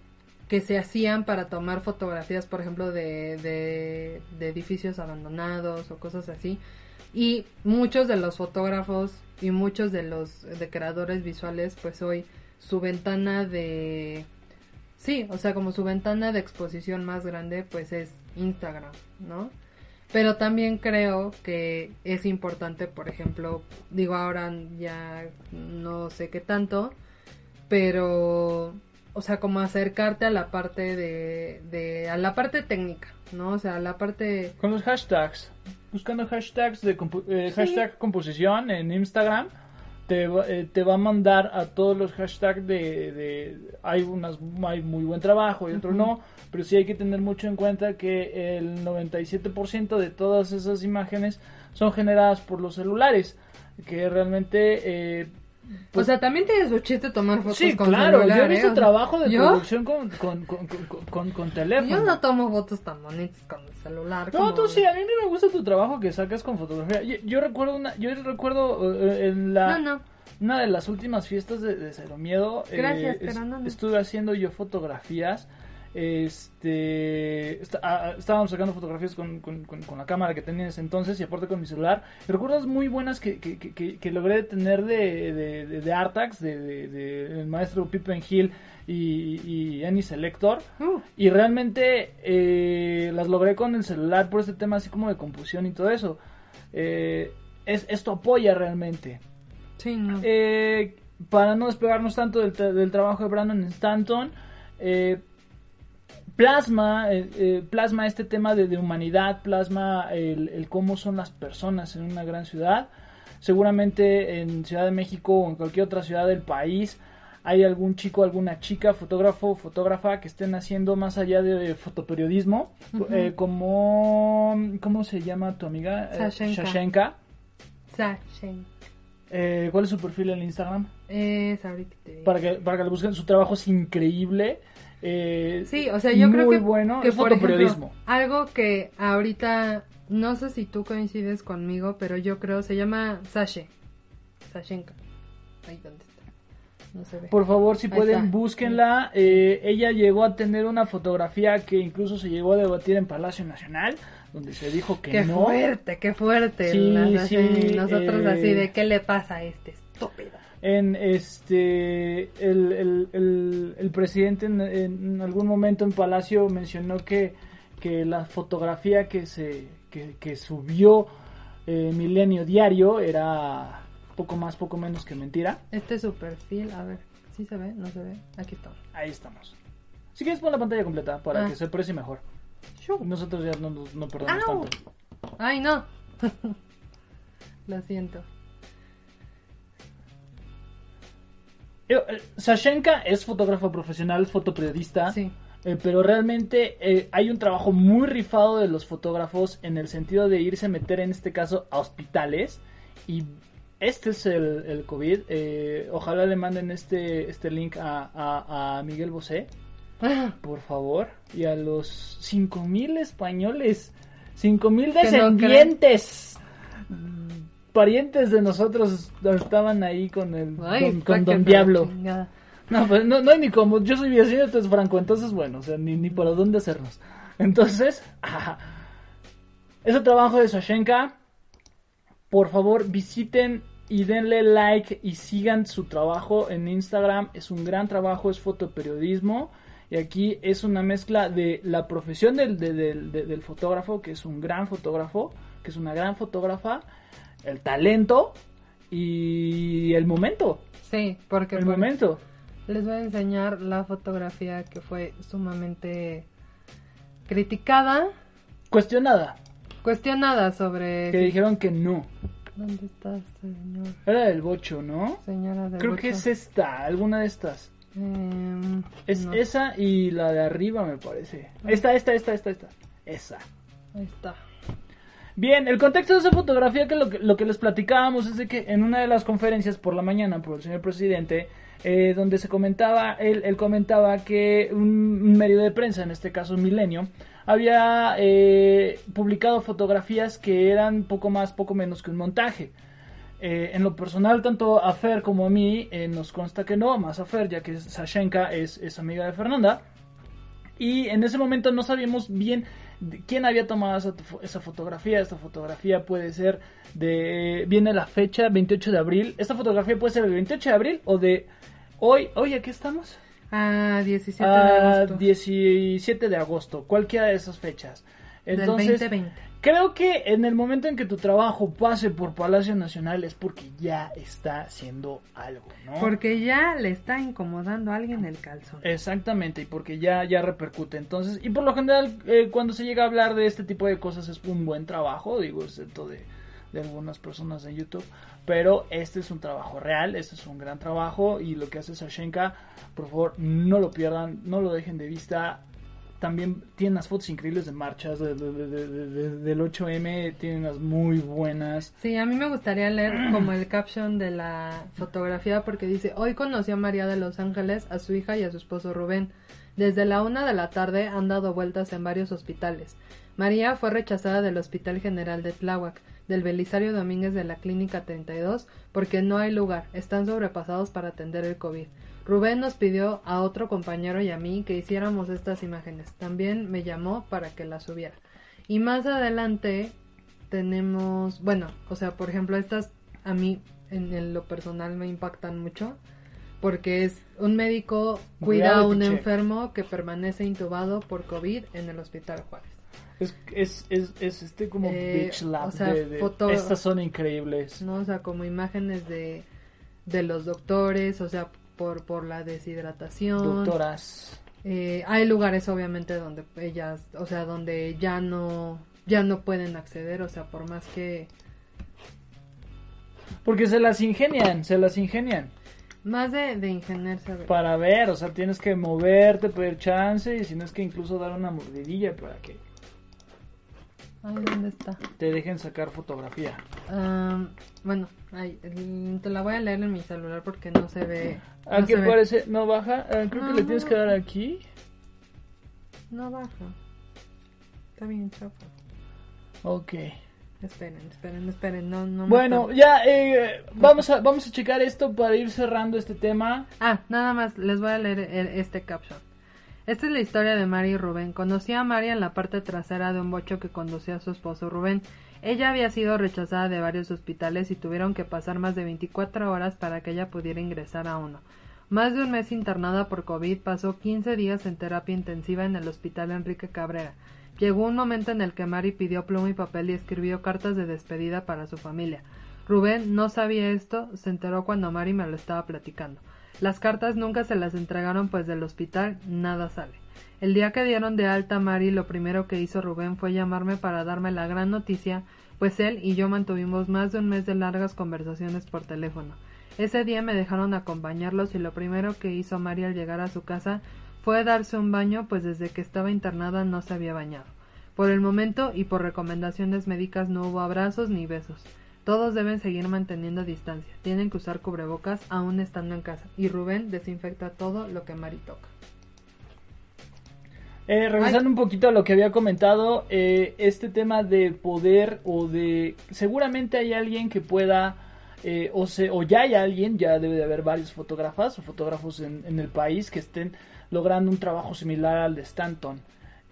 que se hacían para tomar fotografías, por ejemplo, de, de, de edificios abandonados o cosas así. Y muchos de los fotógrafos y muchos de los de creadores visuales, pues hoy su ventana de... Sí, o sea, como su ventana de exposición más grande, pues es Instagram, ¿no? Pero también creo que es importante, por ejemplo, digo ahora ya no sé qué tanto, pero, o sea, como acercarte a la parte de, de a la parte técnica, ¿no? O sea, a la parte, Con los hashtags. Buscando hashtags de compu- eh, Sí. hashtag composición en Instagram. Te va, eh, te va a mandar a todos los hashtags de, de- hay unas hay muy buen trabajo y otros Ujú. no, pero sí hay que tener mucho en cuenta que el 97% de todas esas imágenes son generadas por los celulares, que realmente eh, pues, o sea, también tiene su chiste tomar fotos sí, con claro, celular, yo he ¿eh? visto trabajo de ¿yo? producción con, con, con, con, teléfono. Yo no tomo fotos tan bonitas con el celular. No, tú sí, a mí me gusta tu trabajo que sacas con fotografía. Yo, yo recuerdo una, yo recuerdo eh, en la No, no. una de las últimas fiestas de, de Cero Miedo. eh, Gracias, pero no, no. Estuve haciendo yo fotografías. Este, está- ah, estábamos sacando fotografías con, con- con- con la cámara que tenía en ese entonces y aparte con mi celular. Y recuerdas muy buenas que, que, que- que- que logré tener de, de, de, de Artax, de, de- maestro Pippen Hill y, y Annie Selector. Uh, Y realmente eh, las logré con el celular por este tema así como de confusión y todo eso. Eh, es, esto apoya realmente. sí, no. Eh, para no despegarnos tanto del, tra- del trabajo de Brandon Stanton, eh, plasma, eh, eh, plasma este tema de, de humanidad, plasma el, el cómo son las personas en una gran ciudad. Seguramente en Ciudad de México o en cualquier otra ciudad del país hay algún chico, alguna chica, fotógrafo, fotógrafa que estén haciendo más allá de fotoperiodismo, eh, como, ¿cómo se llama tu amiga? Eh, Sashenka. Sashenka. Sashen. Eh, ¿Cuál es su perfil en Instagram? Para que, para que lo busquen, su trabajo es increíble. Eh, Sí, o sea, yo creo que, bueno, que es por ejemplo, algo que ahorita, no sé si tú coincides conmigo, pero yo creo, se llama Sashe. Sashenka. Ahí donde está. No se ve. Por favor, si Ahí pueden, está. búsquenla. Eh, ella llegó a tener una fotografía que incluso se llegó a debatir en Palacio Nacional, donde se dijo que Qué no. fuerte, qué fuerte. Sí, sí, Nosotros eh, así de, ¿qué le pasa a este estúpido? En este, el, el, el, el presidente en, en algún momento en Palacio mencionó que, que la fotografía que se que, que subió eh, Milenio Diario era poco más, poco menos que mentira. Este es su perfil, a ver, ¿sí se ve? ¿No se ve? Aquí está. Ahí estamos. Si quieres pon la pantalla completa para Ah. que se aprecie mejor. Nosotros ya no, no perdemos ¡Au! tanto. Ay, no. [LAUGHS] Lo siento. Sashenka es fotógrafa profesional, fotoperiodista. Sí. Eh, pero realmente eh, hay un trabajo muy rifado de los fotógrafos en el sentido de irse a meter en este caso a hospitales y este es el, el COVID. eh, ojalá le manden este, este link a, a- a Miguel Bosé, por favor, y a los 5000 españoles, 5000 Que no descendientes, parientes de nosotros estaban ahí con el Ay, con, con Don Diablo. chingada. No, pues no, no hay ni como. Yo soy vecino, entonces Franco, entonces bueno, o sea, ni, ni para dónde hacernos. Entonces, [LAUGHS] ajá. ese trabajo de Sashenka, por favor visiten y denle like y sigan su trabajo en Instagram. Es un gran trabajo, es fotoperiodismo. Y aquí es una mezcla de la profesión del, de- del- de- del fotógrafo, que es un gran fotógrafo, que es una gran fotógrafa, el talento y el momento. Sí, porque El bueno, momento. les voy a enseñar la fotografía que fue sumamente criticada, Cuestionada. cuestionada sobre... Que dijeron que no. ¿Dónde está, señor? Era del bocho, ¿no? Señora del Creo que Bocho? es esta, alguna de estas. Em, Es no, esa y la de arriba, me parece. Esta, esta, esta, esta, esta. Esa. Ahí está. Bien, el contexto de esa fotografía que lo, que lo que les platicábamos es de que en una de las conferencias por la mañana por el señor presidente, eh, donde se comentaba, él, él comentaba que un, medio de prensa, en este caso Milenio, había eh, publicado fotografías que eran poco más, poco menos que un montaje. Eh, en lo personal, tanto a Fer como a mí eh, nos consta que no, más a Fer, ya que Sashenka es amiga de Fernanda. Y en ese momento no sabíamos bien de quién había tomado esa, esa fotografía. Esta fotografía puede ser de... Viene la fecha, 28 de abril. Esta fotografía puede ser del 28 de abril o de hoy. Hoy, ¿a qué estamos? Ah, 17 de Ah, agosto 17 de agosto. Cualquiera de esas fechas. Entonces, del 2020. Creo que en el momento en que tu trabajo pase por Palacio Nacional es porque ya está haciendo algo, ¿no? Porque ya le está incomodando a alguien el calzón. Exactamente, y porque ya, ya repercute. Entonces, y por lo general, eh, cuando se llega a hablar de este tipo de cosas es un buen trabajo, digo, excepto de, de algunas personas de YouTube. Pero este es un trabajo real, este es un gran trabajo, y lo que hace Sashenka, por favor, no lo pierdan, no lo dejen de vista. También tiene unas fotos increíbles de marchas de- de- de- de- de- del 8M, tiene unas muy buenas. Sí, a mí me gustaría leer [CLEARS THROAT] como el caption de la fotografía porque dice, hoy conocí a María de Los Ángeles, a su hija y a su esposo Rubén. Desde la una de la tarde han dado vueltas en varios hospitales. María fue rechazada del Hospital General de Tláhuac, del Belisario Domínguez de la Clínica 32, porque no hay lugar, están sobrepasados para atender el COVID. Rubén nos pidió a otro compañero y a mí que hiciéramos estas imágenes. También me llamó para que las subiera. Y más adelante tenemos, bueno, o sea, por ejemplo, estas a mí en, en lo personal me impactan mucho porque es un médico cuida a un enfermo que permanece intubado por COVID en el Hospital Juárez. Es, es, es, es este como Eh, Beach Lab o sea, de, de- foto- Estas son increíbles. ¿no? O sea, como imágenes de, de los doctores, o sea, por, por la deshidratación. Doctoras. Eh, hay lugares obviamente donde ellas, o sea, donde ya no ya no pueden acceder, o sea, por más que Porque se las ingenian, se las ingenian. más de, de ingenerse. Para ver, o sea, tienes que moverte, pedir chance y si no es que incluso dar una mordidilla para que Ay, ¿dónde está? te dejen sacar fotografía. Am, bueno, ay, el- te la voy a leer en mi celular porque no se ve. No, Aquí se ve. parece, no baja, Ah, creo que No, le tienes no. que dar aquí. No baja. Está bien chafa. Ok. Esperen, esperen, esperen. No, no me Bueno, está- ya eh, vamos a vamos a checar esto para ir cerrando este tema. Ah, nada más, les voy a leer este caption. Esta es la historia de Mari y Rubén. Conocí a Mari en la parte trasera de un bocho que conducía a su esposo Rubén. Ella había sido rechazada de varios hospitales y tuvieron que pasar más de 24 horas para que ella pudiera ingresar a uno. Más de un mes internada por COVID, pasó 15 días en terapia intensiva en el hospital Enrique Cabrera. Llegó un momento en el que Mari pidió pluma y papel y escribió cartas de despedida para su familia. Rubén no sabía esto, se enteró cuando Mari me lo estaba platicando. Las cartas nunca se las entregaron pues del hospital nada sale. El día que dieron de alta a Mari, lo primero que hizo Rubén fue llamarme para darme la gran noticia, pues él y yo mantuvimos más de un mes de largas conversaciones por teléfono. Ese día me dejaron acompañarlos y lo primero que hizo Mari al llegar a su casa fue darse un baño, pues desde que estaba internada no se había bañado. Por el momento y por recomendaciones médicas no hubo abrazos ni besos. Todos deben seguir manteniendo distancia. Tienen que usar cubrebocas aún estando en casa. Y Rubén desinfecta todo lo que Mari toca. Eh, regresando un poquito a lo que había comentado, eh, este tema de poder o de... Seguramente hay alguien que pueda, eh, o, se, o ya hay alguien, ya debe de haber varios fotógrafas o fotógrafos en, en el país que estén logrando un trabajo similar al de Stanton.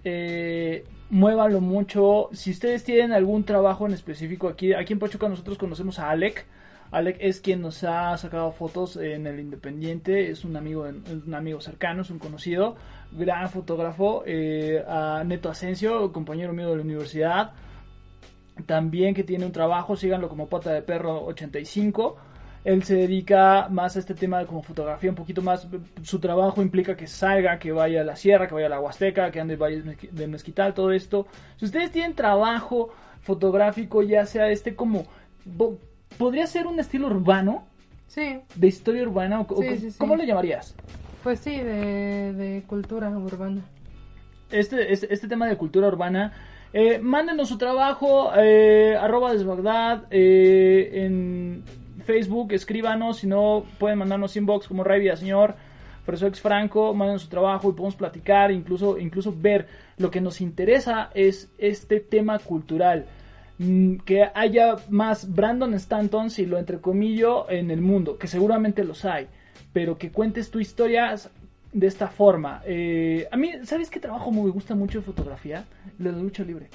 Eh, muévanlo mucho. Si ustedes tienen algún trabajo en específico, aquí, aquí en Pachuca nosotros conocemos a Alec. Alec es quien nos ha sacado fotos en el Independiente, es un amigo, un amigo cercano, es un conocido, gran fotógrafo. Eh, a Neto Asensio, compañero mío de la universidad, también que tiene un trabajo, síganlo como Pata de Perro 85. Él se dedica más a este tema de como fotografía, un poquito más. Su trabajo implica que salga, que vaya a la sierra, que vaya a la Huasteca, que ande de Mezquital, todo esto. Si ustedes tienen trabajo fotográfico, ya sea este como. ¿Podría ser un estilo urbano? Sí. ¿De historia urbana? O, Sí, sí, sí. ¿Cómo lo llamarías? Pues sí, de, de cultura urbana. este, este, este tema de cultura urbana. Eh, mándenos su trabajo, eh, arroba desbagdad, eh, en Facebook, escríbanos, si no pueden mandarnos inbox como Ray Villaseñor, Fresoex Franco, mándenos su trabajo y podemos platicar, incluso, incluso ver. Lo que nos interesa es este tema cultural. Mm, Que haya más Brandon Stanton, si lo entrecomillo, en el mundo, que seguramente los hay, pero que cuentes tu historia de esta forma. Eh, a mí, ¿sabes qué trabajo me gusta mucho de fotografía? La lucha libre.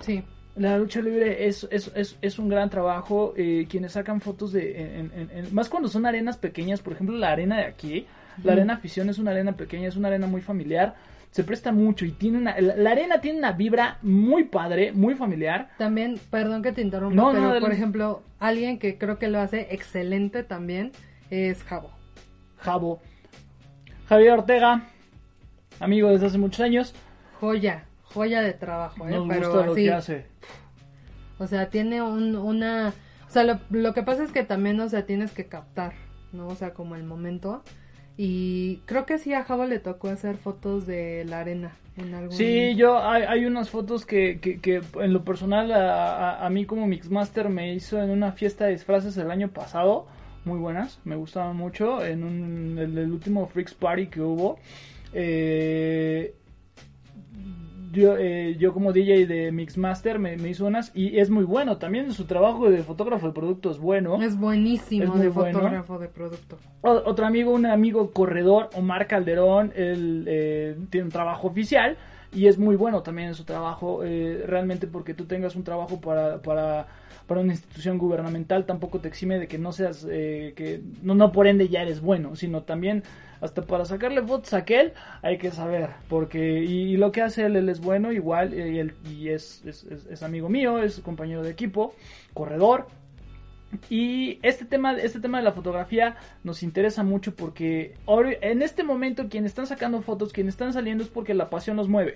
Sí. La lucha libre es, es, es, es un gran trabajo. eh, quienes sacan fotos de. en- en- en- más cuando son arenas pequeñas, por ejemplo, la arena de aquí. La arena afición es una arena pequeña, es una arena muy familiar. Se presta mucho y tiene una. La, la arena tiene una vibra muy padre, muy familiar. También, perdón que te interrumpa, No, no, pero por ejemplo, alguien que creo que lo hace excelente también es Javo. Jabo. Javier Ortega, amigo desde hace muchos años. Joya, joya de trabajo, ¿eh? Nos pero gusta lo así, que hace. o sea, tiene un, una... O sea, lo, lo que pasa es que también, o sea, tienes que captar, ¿no? O sea, como el momento. Y creo que sí a Javo le tocó hacer fotos de la arena en algún... Sí, yo hay, hay unas fotos que, que, que en lo personal a, a- a mí como Mixmaster me hizo en una fiesta de disfraces el año pasado, muy buenas, me gustaban mucho, en un, el, el último Freaks Party que hubo. Eh, yo, eh, yo como DJ de Mixmaster me, me hizo unas y es muy bueno, también su trabajo de fotógrafo de producto es bueno. Es buenísimo Es muy de bueno. fotógrafo de producto. O- Otro amigo, un amigo corredor, Omar Calderón, él eh, tiene un trabajo oficial y es muy bueno también su trabajo. eh, realmente porque tú tengas un trabajo para, para, para una institución gubernamental tampoco te exime de que no seas, eh, que no, no por ende ya eres bueno, sino también hasta para sacarle fotos a aquel hay que saber. Porque, y, lo que hace él, él es bueno igual eh, y, él, y es- es amigo mío, es compañero de equipo, corredor. Y este tema, este tema de la fotografía nos interesa mucho porque en este momento quienes están sacando fotos, quienes están saliendo es porque la pasión los mueve.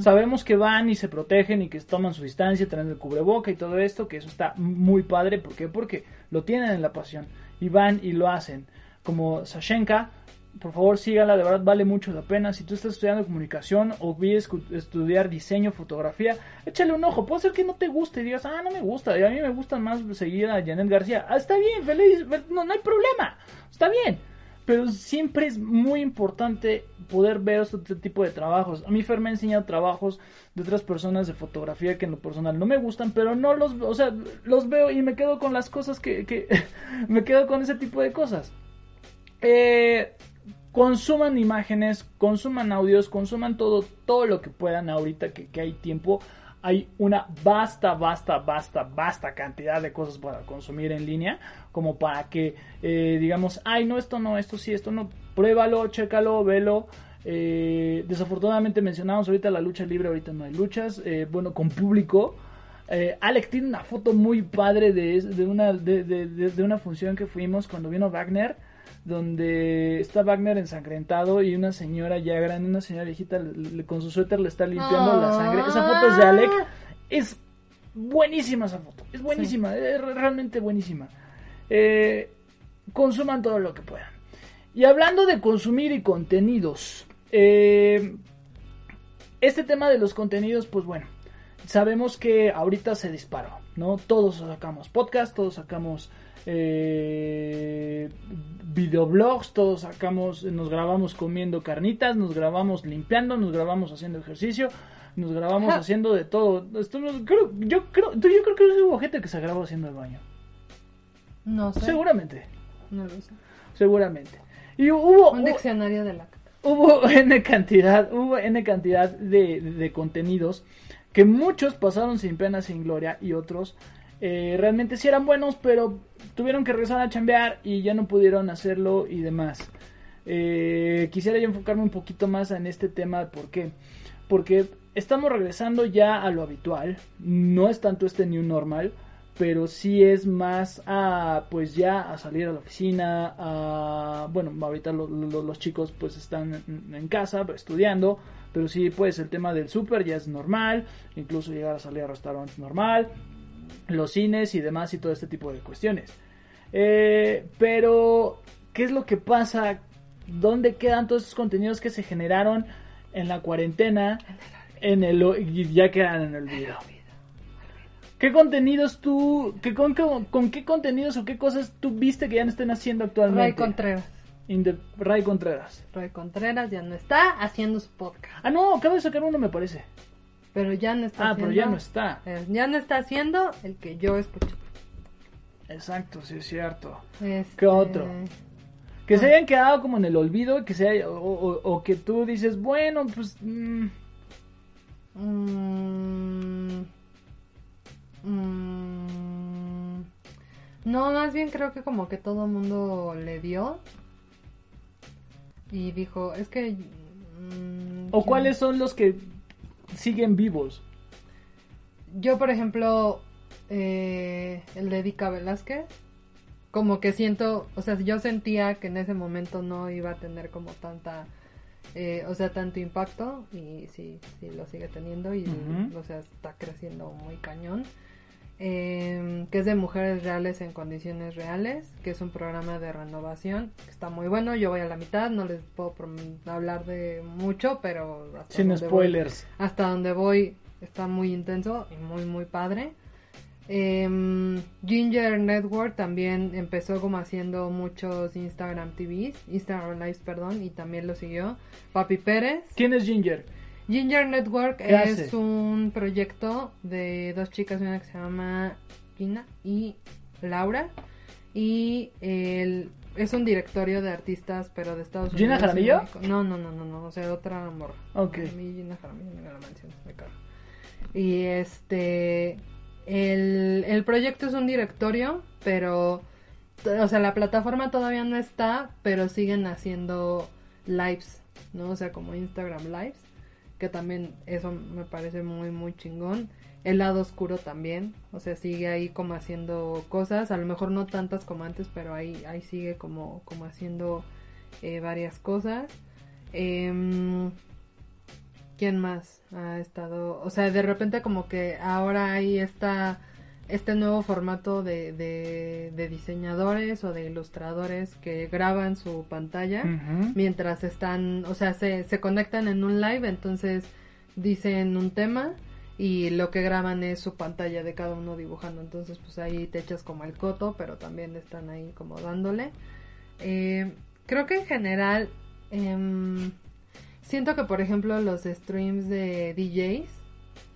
Sabemos que van y se protegen y que toman su distancia, traen el cubreboca y todo esto, que eso está muy padre. ¿Por qué? Porque lo tienen en la pasión y van y lo hacen. Como Sashenka, por favor sígala, de verdad vale mucho la pena. Si tú estás estudiando comunicación o cu- estudiar diseño, fotografía, échale un ojo. Puede ser que no te guste y digas, ah, no me gusta, y a mí me gusta más seguir a Janet García. Ah, está bien, feliz, no, no hay problema, está bien. Pero siempre es muy importante poder ver este tipo de trabajos. A mí Fer me ha enseñado trabajos de otras personas de fotografía que en lo personal no me gustan, pero no los, o sea, los veo y me quedo con las cosas que, que [LAUGHS] me quedo con ese tipo de cosas. Eh, consuman imágenes, consuman audios, consuman todo, todo lo que puedan ahorita que, que hay tiempo. Hay una vasta, vasta, vasta, vasta cantidad de cosas para consumir en línea, como para que eh, digamos, ay, no, esto no, esto sí, esto no, pruébalo, chécalo, velo. Eh, desafortunadamente mencionamos ahorita la lucha libre, ahorita no hay luchas, eh, bueno, con público. Eh, Alec tiene una foto muy padre de, de una, de- de una función que fuimos cuando vino Wagner. Donde está Wagner ensangrentado y una señora ya grande, una señora viejita, le- con su suéter le está limpiando la sangre. Esa foto es de Alec. Es buenísima esa foto. Es buenísima, es re- realmente buenísima. Eh, consuman todo lo que puedan. Y hablando de consumir y contenidos, eh, este tema de los contenidos, pues bueno, sabemos que ahorita se disparó, ¿no? Todos sacamos podcast, todos sacamos eh, videoblogs, todos sacamos, nos grabamos comiendo carnitas, nos grabamos limpiando, nos grabamos haciendo ejercicio, nos grabamos Ajá. haciendo de todo. Esto creo- yo creo, yo creo que hubo gente que se grabó haciendo el baño. No sé. Seguramente, No lo sé. seguramente. Y hubo, Un hubo- diccionario de la hubo [LAUGHS] n cantidad, hubo n cantidad de, de contenidos que muchos pasaron sin pena, sin gloria y otros eh, realmente sí eran buenos, pero tuvieron que regresar a chambear y ya no pudieron hacerlo y demás. Eh, quisiera yo enfocarme un poquito más en este tema, ¿por qué? Porque estamos regresando ya a lo habitual, no es tanto este new normal, pero sí es más a pues ya a salir a la oficina a bueno ahorita lo- lo- los chicos pues están en, en casa estudiando pero sí pues el tema del súper ya es normal incluso llegar a salir a restaurantes normal los cines y demás y todo este tipo de cuestiones Eh, pero qué es lo que pasa dónde quedan todos esos contenidos que se generaron en la cuarentena en el y ya quedan en el olvido ¿Qué contenidos tú, qué, con, con, con qué contenidos o qué cosas tú viste que ya no estén haciendo actualmente? Ray Contreras. Ray Contreras. Ray Contreras ya no está haciendo su podcast. Ah, no, acaba de sacar uno, me parece. Pero ya no está Ah, haciendo. pero ya no está. eh, ya no está haciendo el que yo escuché. Exacto, sí es cierto. Este, ¿Qué otro? Que se hayan quedado como en el olvido, que se haya- o, o- o que tú dices, bueno, pues... mm, mm, mm, no, más bien creo que como que todo el mundo le dio. Y dijo, es que... o cuáles son los que siguen vivos. Yo, por ejemplo, eh, el de Dica Velázquez, como que siento, o sea, yo sentía que en ese momento no iba a tener como tanta, eh, o sea, tanto impacto, y sí, sí lo sigue teniendo, y, o sea, está creciendo muy cañón. Eh, que es de mujeres reales en condiciones reales, que es un programa de renovación, que está muy bueno, yo voy a la mitad, no les puedo hablar de mucho, pero... hasta Sin donde voy- spoilers. hasta donde voy está muy intenso y muy muy padre. Em, Ginger Network también empezó como haciendo muchos Instagram TVs, Instagram Lives, perdón, y también lo siguió. Papi Pérez. ¿Quién es Ginger? Ginger Network ¿Qué es hace? un proyecto de dos chicas, una que se llama Gina y Laura. Y el, es un directorio de artistas, pero de Estados Unidos. ¿Gina Jaramillo? No, no, no, no, no, o sea, otra morra. Ok. A mí Gina Jaramillo me la mansión, me cago. Y este, el, el proyecto es un directorio, pero, o sea, la plataforma todavía no está, pero siguen haciendo lives, ¿no? O sea, como Instagram lives, que también eso me parece muy, muy chingón. El lado oscuro también, o sea, sigue ahí como haciendo cosas, a lo mejor no tantas como antes, pero ahí, ahí sigue como, como haciendo eh, varias cosas. Em, ¿Quién más ha estado? O sea, de repente como que ahora hay esta, este nuevo formato de, de, de diseñadores o de ilustradores que graban su pantalla mientras están, o sea, se, se conectan en un live, entonces dicen un tema y lo que graban es su pantalla de cada uno dibujando, entonces pues ahí te echas como el coto, pero también están ahí como dándole. Eh, creo que en general em, siento que por ejemplo los streams de DJs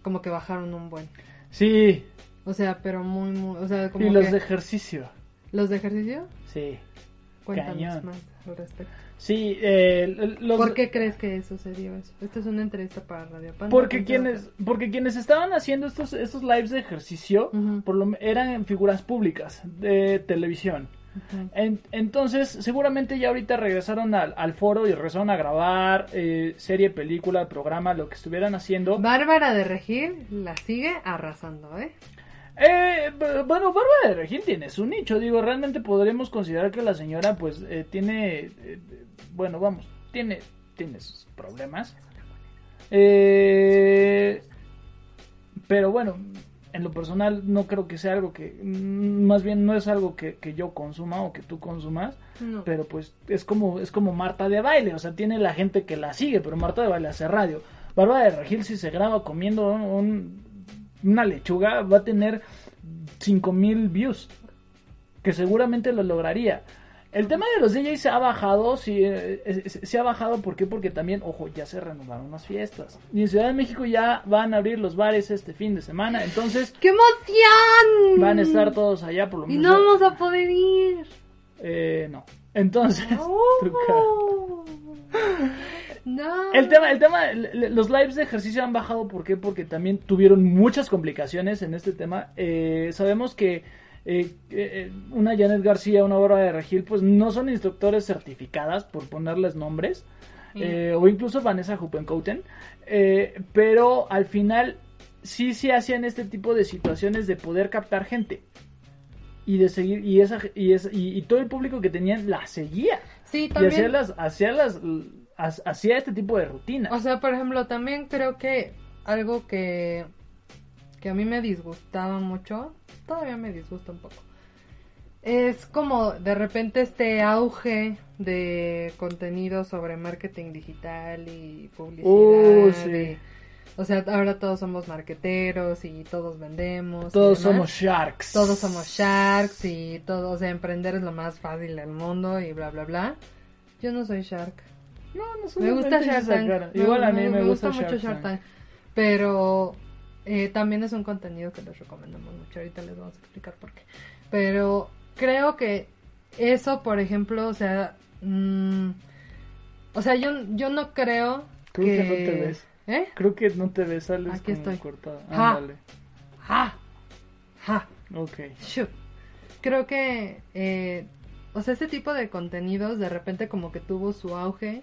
como que bajaron un buen, Sí, o sea, pero muy, muy, o sea, como y los que- de ejercicio. los de ejercicio, Sí. cuéntanos Cañón. más al respecto. Sí, eh, los, ¿Por qué crees que sucedió eso? Esta es una entrevista para Radio Panda. Porque quienes, porque quienes estaban haciendo estos, estos lives de ejercicio Ujú. por lo, eran figuras públicas de televisión. que- Ujú. En- entonces, seguramente ya ahorita regresaron al, al foro y regresaron a grabar eh, serie, película, programa, lo que estuvieran haciendo. Bárbara de Regil la sigue arrasando, ¿eh? Eh, bueno, Bárbara de Regil tiene su nicho. Digo, realmente podremos considerar que la señora, pues, eh, tiene. eh, bueno, vamos, tiene, tiene sus problemas. Eh, pero bueno, en lo personal no creo que sea algo que. mm, Más bien no es algo que, que yo consuma o que tú consumas. No. Pero pues es como, es como Marta de baile. O sea, tiene la gente que la sigue, pero Marta de baile hace radio. Bárbara de Regil, si se graba comiendo un- una lechuga, va a tener 5000 views. Que seguramente lo lograría. El tema de los DJs se ha bajado, sí, eh, eh, se se ha bajado, ¿por qué? Porque también, ojo, ya se renovaron las fiestas. Y en Ciudad de México ya van a abrir los bares este fin de semana, entonces ¡Qué emoción! van a estar todos allá por lo Y menos. no vamos a poder ir. Eh, no. Entonces. Oh. [LAUGHS] No. El tema, el tema, los lives de ejercicio han bajado, ¿por qué? Porque también tuvieron muchas complicaciones en este tema. Eh, sabemos que eh, eh, una Janet García, una Bárbara de Regil, pues no son instructores certificadas, por ponerles nombres, Sí. eh, o incluso Vanessa Huppencouten, eh, pero al final sí se hacían este tipo de situaciones de poder captar gente. Y de seguir, y esa, y, esa- y, y todo el público que tenían la seguía. Sí, Y también. hacía las, hacía las, hacía este tipo de rutinas. O sea, por ejemplo, también creo que algo que, que a mí me disgustaba mucho, todavía me disgusta un poco, es como de repente este auge de contenido sobre marketing digital y publicidad. Uh, sí. y- o sea, ahora todos somos marqueteros y todos vendemos. Todos somos sharks. Todos somos sharks y todo, o sea, emprender es lo más fácil del mundo y bla, bla, bla. Yo no soy shark. No, no Me gusta Shark Tank. Igual a mí me, gusta, mucho Shark Shark Tank. Pero eh, también es un contenido que les recomendamos mucho. Ahorita les vamos a explicar por qué. Pero creo que eso, por ejemplo, o sea, mm, o sea, yo, yo no creo Creo que no te ves. ¿Eh? Creo que no te ves, sales Aquí como estoy. cortada. Ja. Ándale. ¡Ja! ¡Ja! Ok. Shoot. Creo que, eh, o sea, este tipo de contenidos de repente como que tuvo su auge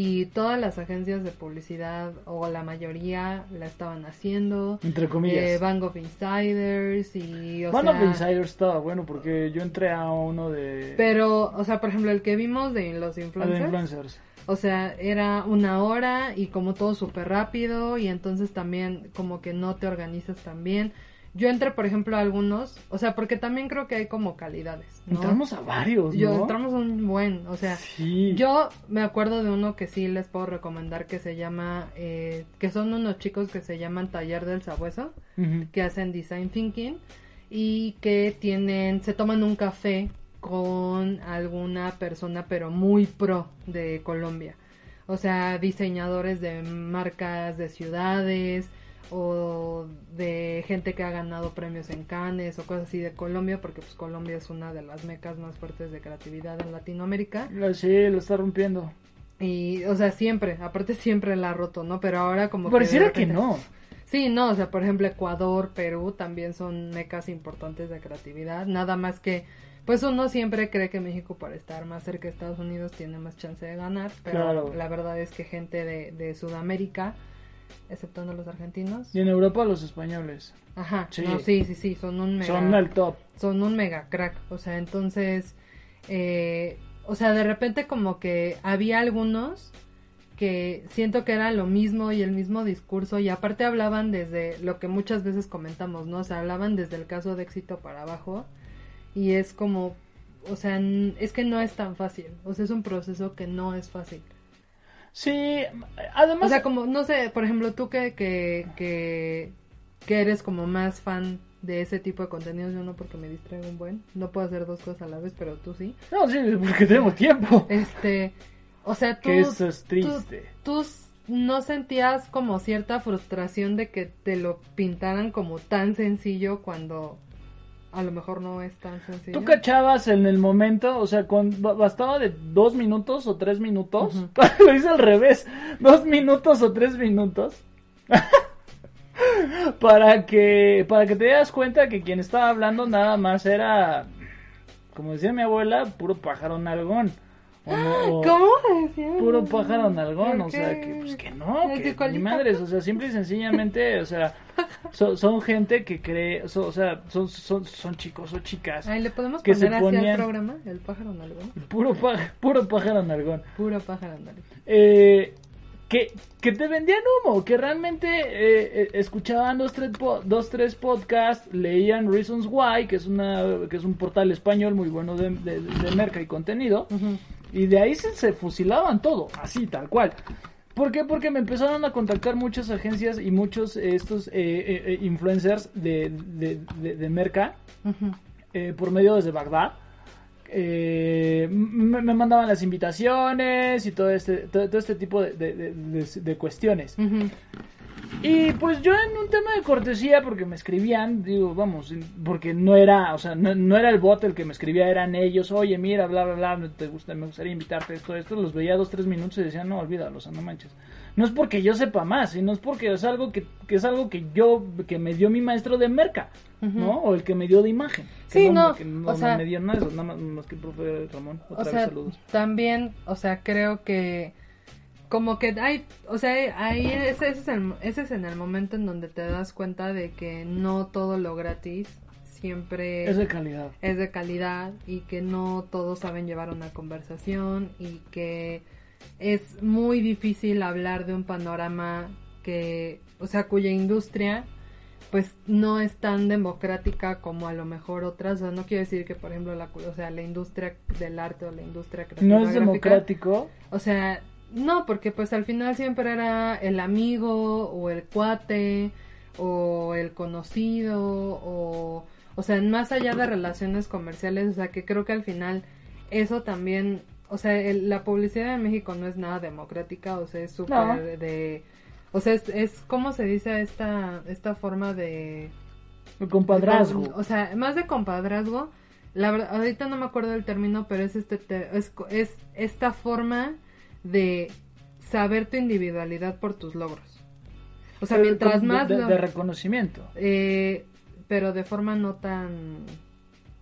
y todas las agencias de publicidad o la mayoría la estaban haciendo. Entre comillas. Eh, Bang of Insiders y, o of Insiders estaba bueno porque yo entré a uno de... pero, o sea, por ejemplo, el que vimos de los a de influencers, influencers. o sea, era una hora y como todo súper rápido y entonces también como que no te organizas tan bien. Yo entré, por ejemplo, a algunos, o sea, porque también creo que hay como calidades, ¿no? Entramos a varios, Yo ¿no? entramos a un buen, o sea, Sí. yo me acuerdo de uno que sí les puedo recomendar que se llama, eh, que son unos chicos que se llaman Taller del Sabueso, que hacen design thinking y que tienen, se toman un café con alguna persona pero muy pro de Colombia. O sea, diseñadores de marcas de ciudades o de gente que ha ganado premios en Cannes o cosas así de Colombia, porque pues Colombia es una de las mecas más fuertes de creatividad en Latinoamérica. Sí, lo está rompiendo. Y, o sea, siempre, aparte siempre la ha roto, ¿no? Pero ahora como Pareciera que repente- no. Sí, no, o sea, por ejemplo, Ecuador, Perú también son mecas importantes de creatividad. Nada más que, pues uno siempre cree que México, por estar más cerca de Estados Unidos, tiene más chance de ganar. Pero Claro. la verdad es que gente de, de Sudamérica, exceptuando los argentinos, Y en Europa los españoles. ajá, Sí. no, sí, sí, sí, son un mega, Son el top. son un mega crack. O sea, entonces, eh, o sea, de repente como que había algunos que siento que era lo mismo y el mismo discurso y aparte hablaban desde lo que muchas veces comentamos, ¿no? O sea, hablaban desde el caso de éxito para abajo y es como, o sea, es que no es tan fácil, o sea, es un proceso que no es fácil. Sí, además... O sea, como, no sé, por ejemplo, tú que, que, que, que eres como más fan de ese tipo de contenidos, yo no porque me distraigo un buen, no puedo hacer dos cosas a la vez, pero tú sí. No, sí, porque tengo tiempo. Este, o sea, tú, Que eso es triste. tú, tú no sentías como cierta frustración de que te lo pintaran como tan sencillo cuando a lo mejor no es tan sencillo. Tú cachabas en el momento, o sea, con, ba- bastaba de dos minutos o tres minutos. [LAUGHS] Lo hice al revés. Dos minutos o tres minutos. [LAUGHS] para que para que te das cuenta que quien estaba hablando nada más era, como decía mi abuela, puro pájaro nalgón. No- o- ¿Cómo? Puro pájaro nalgón, ¿Por o sea, que pues que no, que ni madres, o sea, simple y sencillamente, o sea, [LAUGHS] son, son gente que cree, so- o sea, son, son, son chicos o chicas. Ay, ¿le podemos Que se poner así al ponían- programa? El pájaro nalgón. Puro, pa- puro pájaro nalgón. Puro pájaro nalgón. eh, que, que te vendían humo, que realmente eh, eh, escuchaban dos tres, dos, tres podcasts, leían Reasons Why, que es, una, que es un portal español muy bueno de, de, de merca y contenido, y de ahí se, se fusilaban todo, así, tal cual. ¿Por qué? Porque me empezaron a contactar muchas agencias y muchos eh, estos eh, eh, eh, influencers de, de, de, de merca por medio desde Bagdad. Me, me mandaban las invitaciones y todo este, todo, todo este tipo de, cuestiones. Y pues yo en un tema de cortesía, porque me escribían, digo, vamos, porque no era, o sea, no, no era el bot el que me escribía, eran ellos, oye, mira, bla, bla, bla, te gusta, me gustaría invitarte esto, esto, los veía dos, tres minutos y decían, no, olvídalo, o sea, no manches. No es porque yo sepa más, sino es porque es algo que, que es algo que yo, que me dio mi maestro de merca, ¿no? O el que me dio de imagen. Que Sí, no, que no, o sea- me dio nada eso, nada más, más que el profe Ramón, otra O vez sea, saludos. también, o sea, creo que como que hay, o sea, ahí ese, ese es el, ese es en el momento en donde te das cuenta de que no todo lo gratis siempre Es de calidad. es de calidad y que no todos saben llevar una conversación y que es muy difícil hablar de un panorama que, o sea, cuya industria pues no es tan democrática como a lo mejor otras, o sea, no quiero decir que por ejemplo la, o sea, la industria del arte o la industria creativa No es gráfica, democrático. o sea, no, porque pues al final siempre era el amigo o el cuate o el conocido o, o sea, más allá de relaciones comerciales, o sea, que creo que al final eso también, o sea, el- la publicidad en México no es nada democrática, o sea, es súper No. de, o sea, es, es ¿cómo se dice esta, esta forma de... El compadrazgo. O sea, más de compadrazgo, la verdad, ahorita no me acuerdo del término, pero es este te- es, es esta forma de saber tu individualidad por tus logros. O sea, mientras de- más de, lo- de reconocimiento. eh, pero de forma no tan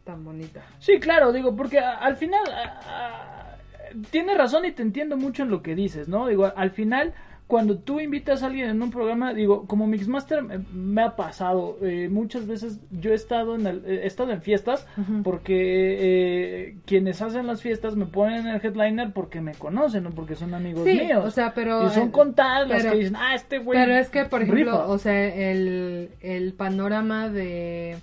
tan bonita. Sí, claro, digo, porque a- al final a- a- tienes razón y te entiendo mucho en lo que dices, ¿no? Digo, al final cuando tú invitas a alguien en un programa, digo, como Mixmaster me, me ha pasado eh, muchas veces yo he estado en el- he estado en fiestas porque eh, quienes hacen las fiestas me ponen en el headliner porque me conocen, no porque son amigos Sí, míos. o sea, pero y son eh, contadas las pero- que dicen, ah, este güey. Pero es que, por ejemplo, rifa". o sea, el, el panorama de,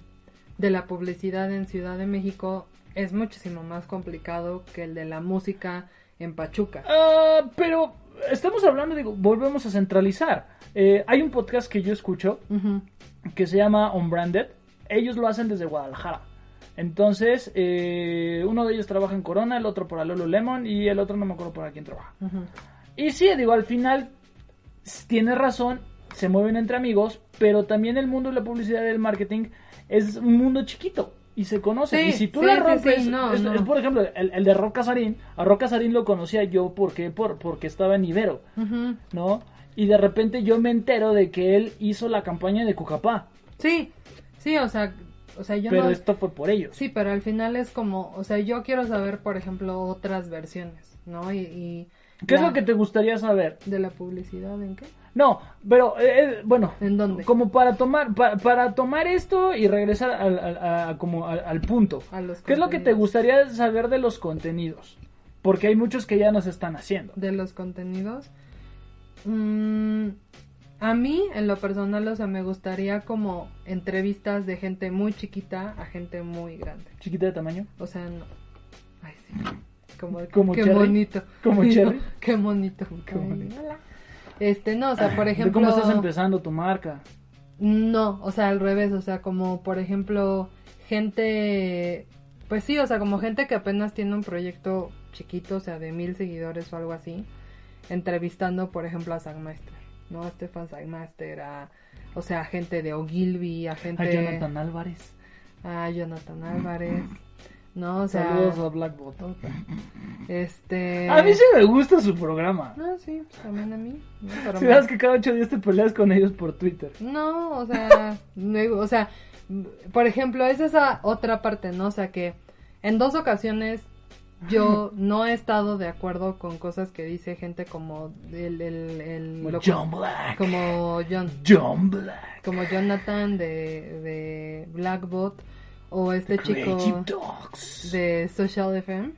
de la publicidad en Ciudad de México es muchísimo más complicado que el de la música en Pachuca. Ah, pero estamos hablando, digo, volvemos a centralizar. Eh, hay un podcast que yo escucho que se llama Unbranded. Ellos lo hacen desde Guadalajara. Entonces, eh, uno de ellos trabaja en Corona, el otro para Lululemon y el otro no me acuerdo para quién trabaja. Y sí, digo, al final tiene razón, se mueven entre amigos, pero también el mundo de la publicidad y del marketing es un mundo chiquito y se conoce. Sí, y si tú sí, la rompes, sí, no, es, no. es, por ejemplo el, el de Roca Sarín. A Roca Sarín lo conocía yo porque, por, porque estaba en Ibero, Ujú. ¿no? Y de repente yo me entero de que él hizo la campaña de Cucapá, Sí, sí, o sea, o sea, yo pero no... esto fue por ellos. Sí, pero al final es como, o sea, yo quiero saber, por ejemplo, otras versiones, ¿no? Y, y ¿Qué es la- lo que te gustaría saber? de la publicidad en qué? No, pero eh, eh, bueno, ¿En dónde? como para tomar pa- para tomar esto y regresar al, al- a- a- como al, al punto. A los ¿Qué es lo que te gustaría saber de los contenidos? Porque hay muchos que ya nos están haciendo. de los contenidos. Mm, a mí, en lo personal, o sea, me gustaría como entrevistas de gente muy chiquita a gente muy grande. Chiquita de tamaño. O sea, no. Ay, sí. Como, Como qué Cherry. bonito. Como [LAUGHS] Cherry. Qué bonito. Qué bonito. Hola. Este, no, o sea, por ¿De ejemplo. cómo estás empezando tu marca? No, o sea, al revés, o sea, como por ejemplo, gente, pues sí, o sea, como gente que apenas tiene un proyecto chiquito, o sea, de mil seguidores o algo así, entrevistando, por ejemplo, a Sagmaster, ¿no? A Stefan Sagmaster, a, o sea, a gente de Ogilvy, a gente... A Jonathan Álvarez. a Jonathan Álvarez, ¿no? O sea... Saludos a Blackbot. Este... A mí sí me gusta su programa. No, sí, pues, también a mí. ¿no? Pero Si sabes que cada ocho días te peleas con ellos por Twitter. No, o sea, [LAUGHS] no- o sea, por ejemplo, es esa otra parte, ¿no? O sea, que en dos ocasiones yo [LAUGHS] no he estado de acuerdo con cosas que dice gente como el, el, el loco- John Black. como John John Black. como Jonathan de, de Blackbot o este Creative chico Dogs. de Social FM,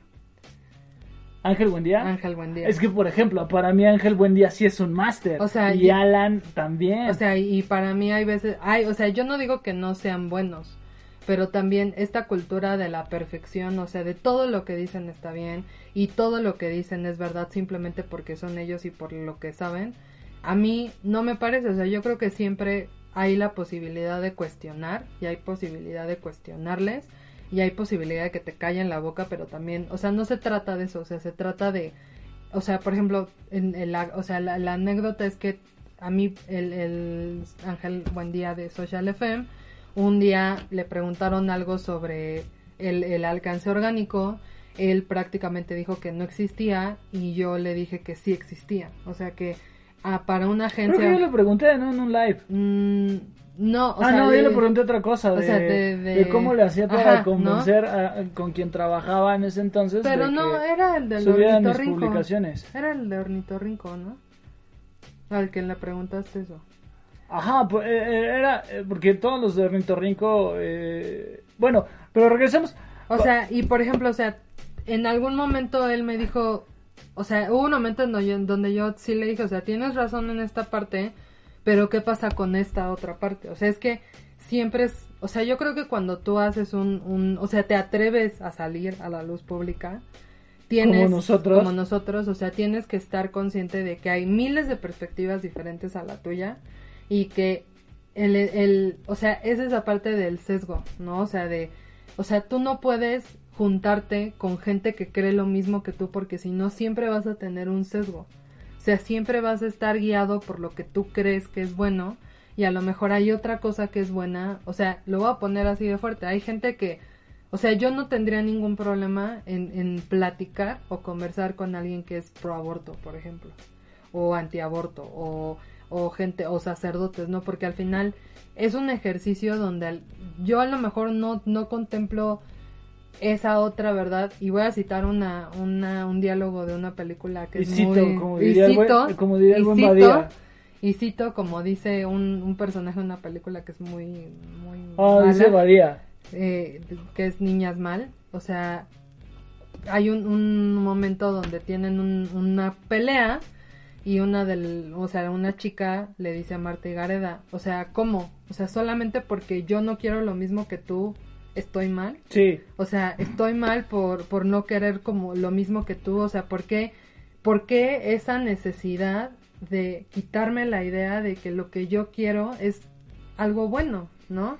Ángel Buendía. Ángel Buendía. Es que, por ejemplo, para mí Ángel Buendía sí es un máster. O sea, y y- Alan también. O sea, y para mí hay veces, hay, o sea, yo no digo que no sean buenos, pero también esta cultura de la perfección, o sea, de todo lo que dicen está bien y todo lo que dicen es verdad simplemente porque son ellos y por lo que saben, a mí no me parece, o sea, yo creo que siempre hay la posibilidad de cuestionar y hay posibilidad de cuestionarles y hay posibilidad de que te callen la boca, pero también, o sea, no se trata de eso, o sea, se trata de, o sea, por ejemplo, en, la, o sea, la, anécdota es que a mí el, el Ángel Buendía de Social FM, un día le preguntaron algo sobre el, el alcance orgánico, él prácticamente dijo que no existía y yo le dije que sí existía, o sea que ah, para una Creo agencia... que yo le pregunté, ¿no? En un live. Mm, no, o ah, sea, no, yo le pregunté otra cosa. o De, sea, de- de- de cómo le hacía para Ajá, convencer a, con quien trabajaba en ese entonces. Pero no, era el de subieran mis Ornitorrinco. publicaciones. Era el de Ornitorrinco, ¿no? Al que le preguntaste eso. Ajá, pues, eh, eh, era eh, porque todos los de Ornitorrinco, eh, bueno, pero regresemos. O sea, y por ejemplo, o sea, en algún momento él me dijo, o sea, hubo un momento en donde yo, en donde yo sí le dije, o sea, tienes razón en esta parte, pero ¿qué pasa con esta otra parte? O sea, es que siempre es, o sea, yo creo que cuando tú haces un, un o sea, te atreves a salir a la luz pública, tienes, Como nosotros. como nosotros, o sea, tienes que estar consciente de que hay miles de perspectivas diferentes a la tuya y que el, el, o sea, es esa parte del sesgo, ¿no? O sea, de, o sea, tú no puedes juntarte con gente que cree lo mismo que tú porque si no siempre vas a tener un sesgo. O sea, siempre vas a estar guiado por lo que tú crees que es bueno y a lo mejor hay otra cosa que es buena. O sea, lo voy a poner así de fuerte. Hay gente que, o sea, yo no tendría ningún problema en, en platicar o conversar con alguien que es pro aborto, por ejemplo, o antiaborto, o, o gente, o sacerdotes, ¿no? Porque al final es un ejercicio donde yo a lo mejor no, no contemplo esa otra verdad y voy a citar una, una un diálogo de una película que Y es cito, muy como y diría el buen- cito- como diría el y buen cito- Badía. y cito como dice un, un personaje de una película que es muy muy Ah, dice mala, Badía. eh, que es niñas mal o sea hay un, un momento donde tienen un- una pelea y una del, o sea, una chica le dice a Marta y Gareda, o sea, ¿cómo? O sea, solamente porque yo no quiero lo mismo que tú, estoy mal. Sí. O sea, estoy mal por, por no querer como lo mismo que tú. O sea, ¿por qué, ¿por qué esa necesidad de quitarme la idea de que lo que yo quiero es algo bueno, ¿no?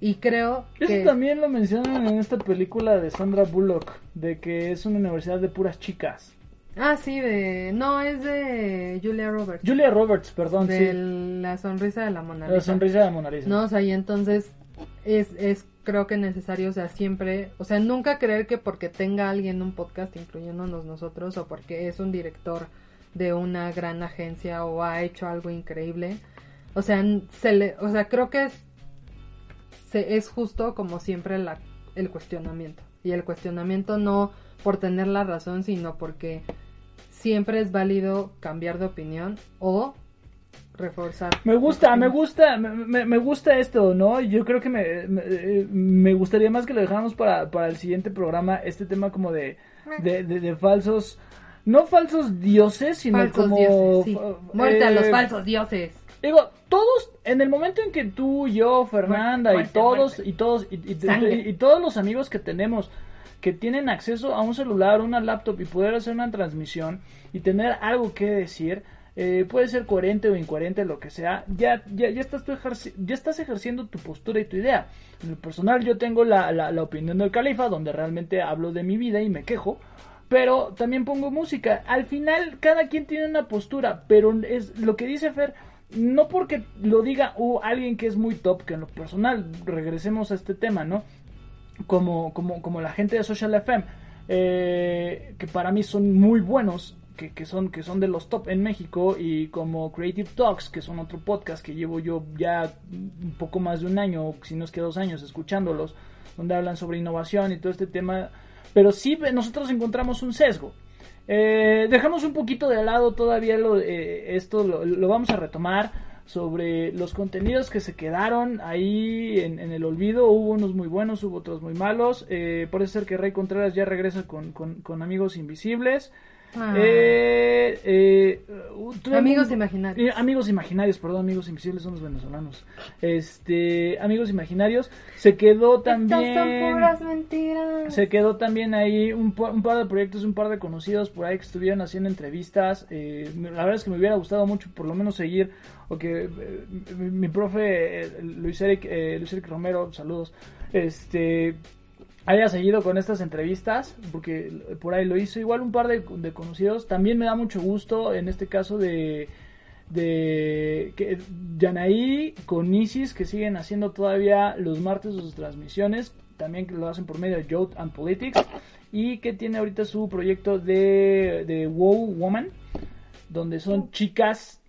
Y creo Eso que... también lo mencionan en esta película de Sandra Bullock, de que es una universidad de puras chicas. Ah, sí, de... No, es de Julia Roberts. Julia Roberts, perdón, de sí. la sonrisa de la Mona La sonrisa de Mona Lisa. No, o sea, y entonces es, es creo que necesario, o sea, siempre, o sea, nunca creer que porque tenga alguien un podcast, incluyéndonos nosotros, o porque es un director de una gran agencia o ha hecho algo increíble, o sea, se le, o sea, creo que es, se, es justo como siempre la, el cuestionamiento. Y el cuestionamiento no por tener la razón, sino porque siempre es válido cambiar de opinión o reforzar. Me gusta, me gusta, me, me- gusta esto, ¿no? Yo creo que me, me, eh, me gustaría más que lo dejáramos para, para el siguiente programa, este tema como de, de, de- de falsos, no falsos dioses, sino Falsos como... dioses, sí. fa- Muerte a los eh, falsos dioses. Digo, todos, en el momento en que tú, yo, Fernanda Muerte, y todos, muerte. y todos, y, y- Sangre. y- y todos los amigos que tenemos que tienen acceso a un celular, una laptop y poder hacer una transmisión y tener algo que decir, eh, puede ser coherente o incoherente, lo que sea, ya, ya, ya, estás tú ya estás ejerciendo tu postura y tu idea. En el personal yo tengo la, la, la opinión del califa, donde realmente hablo de mi vida y me quejo, pero también pongo música. Al final cada quien tiene una postura, pero es lo que dice Fer, no porque lo diga uh, alguien que es muy top, que en lo personal, regresemos a este tema, ¿no? Como, como, como la gente de Social FM, eh, que para mí son muy buenos, que, son, que son de los top en México, y como Creative Talks, que son otro podcast que llevo yo ya un poco más de un año, si no es que dos años, escuchándolos, donde hablan sobre innovación y todo este tema pero sí nosotros encontramos un sesgo. Eh, dejamos un poquito de lado todavía lo, eh, esto, lo, vamos a retomar sobre los contenidos que se quedaron ahí en, el olvido. Hubo unos muy buenos, hubo otros muy malos. Eh, parece ser que Rey Contreras ya regresa con- con Amigos Invisibles. Ah. Eh, eh, uh, Amigos imaginarios. eh, amigos imaginarios, perdón, amigos invisibles son los venezolanos. Este, amigos imaginarios. Se quedó también. Estas son puras mentiras. Se quedó también ahí un, pa- un par de proyectos, un par de conocidos por ahí que estuvieron haciendo entrevistas. Eh, la verdad es que me hubiera gustado mucho por lo menos seguir, o que mi, mi profe Luis, Eric, eh, Luis Eric Romero, saludos, este haya seguido con estas entrevistas, porque por ahí lo hizo. Igual un par de, de conocidos. También me da mucho gusto en este caso de de que Yanaí con Isis que siguen haciendo todavía los martes sus transmisiones. También que lo hacen por medio de Youth and Politics. Y que tiene ahorita su proyecto de, de Wow Woman donde son chicas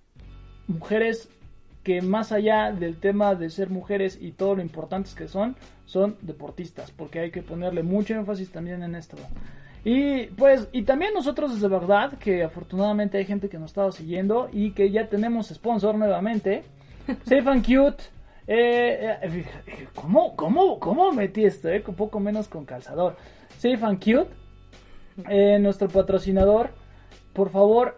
mujeres que más allá del tema de ser mujeres y todo lo importantes que son son deportistas porque hay que ponerle mucho énfasis también en esto y pues, y también nosotros desde verdad, que afortunadamente hay gente que nos estaba siguiendo y que ya tenemos sponsor nuevamente. [LAUGHS] Safe and Cute. Eh, eh, ¿cómo, cómo, ¿Cómo metí esto? Eh? Un poco menos con calzador. Safe and Cute. eh, nuestro patrocinador. Por favor,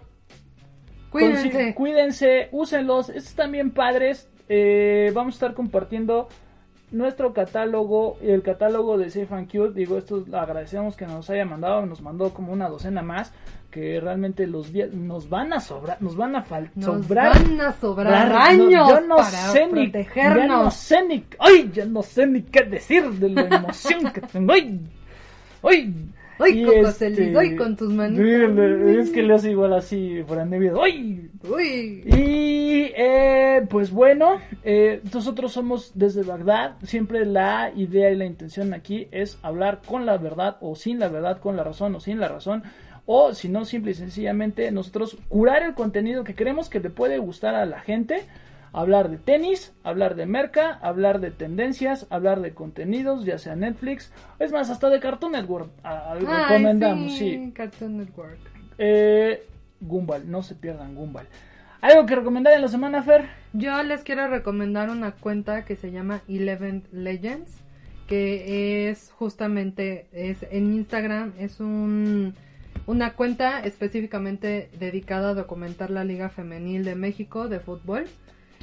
Cuídense. Cuídense, úsenlos, estos están bien padres. Eh, vamos a estar compartiendo nuestro catálogo y el catálogo de Safe and Cute. Digo, esto lo agradecemos que nos haya mandado, nos mandó como una docena más. Que realmente los días nos van a sobrar, nos van a faltar. Nos sobrar. van a sobrar años yo no para sé ni, ya protegernos. no sé ni, ay, ya no sé ni qué decir de la emoción que tengo. Ay, ay. Ay, Coco este, ay, con tus Es que le hace igual así, por Nevia. ¡Ay! Uy. Y eh, pues bueno, eh, nosotros somos desde Bagdad. Siempre la idea y la intención aquí es hablar con la verdad o sin la verdad, con la razón o sin la razón. O si no, simple y sencillamente nosotros curar el contenido que creemos que le puede gustar a la gente. Hablar de tenis, hablar de merca, hablar de tendencias, hablar de contenidos, ya sea Netflix, es más, hasta de Cartoon Network. a- a- Ay, recomendamos, sí, sí. Cartoon Network. Eh, Gumball, no se pierdan Gumball. ¿Algo que recomendar en la semana, Fer? Yo les quiero recomendar una cuenta que se llama Eleven Legends, que es justamente es en Instagram, es un una cuenta específicamente dedicada a documentar la Liga Femenil de México de fútbol.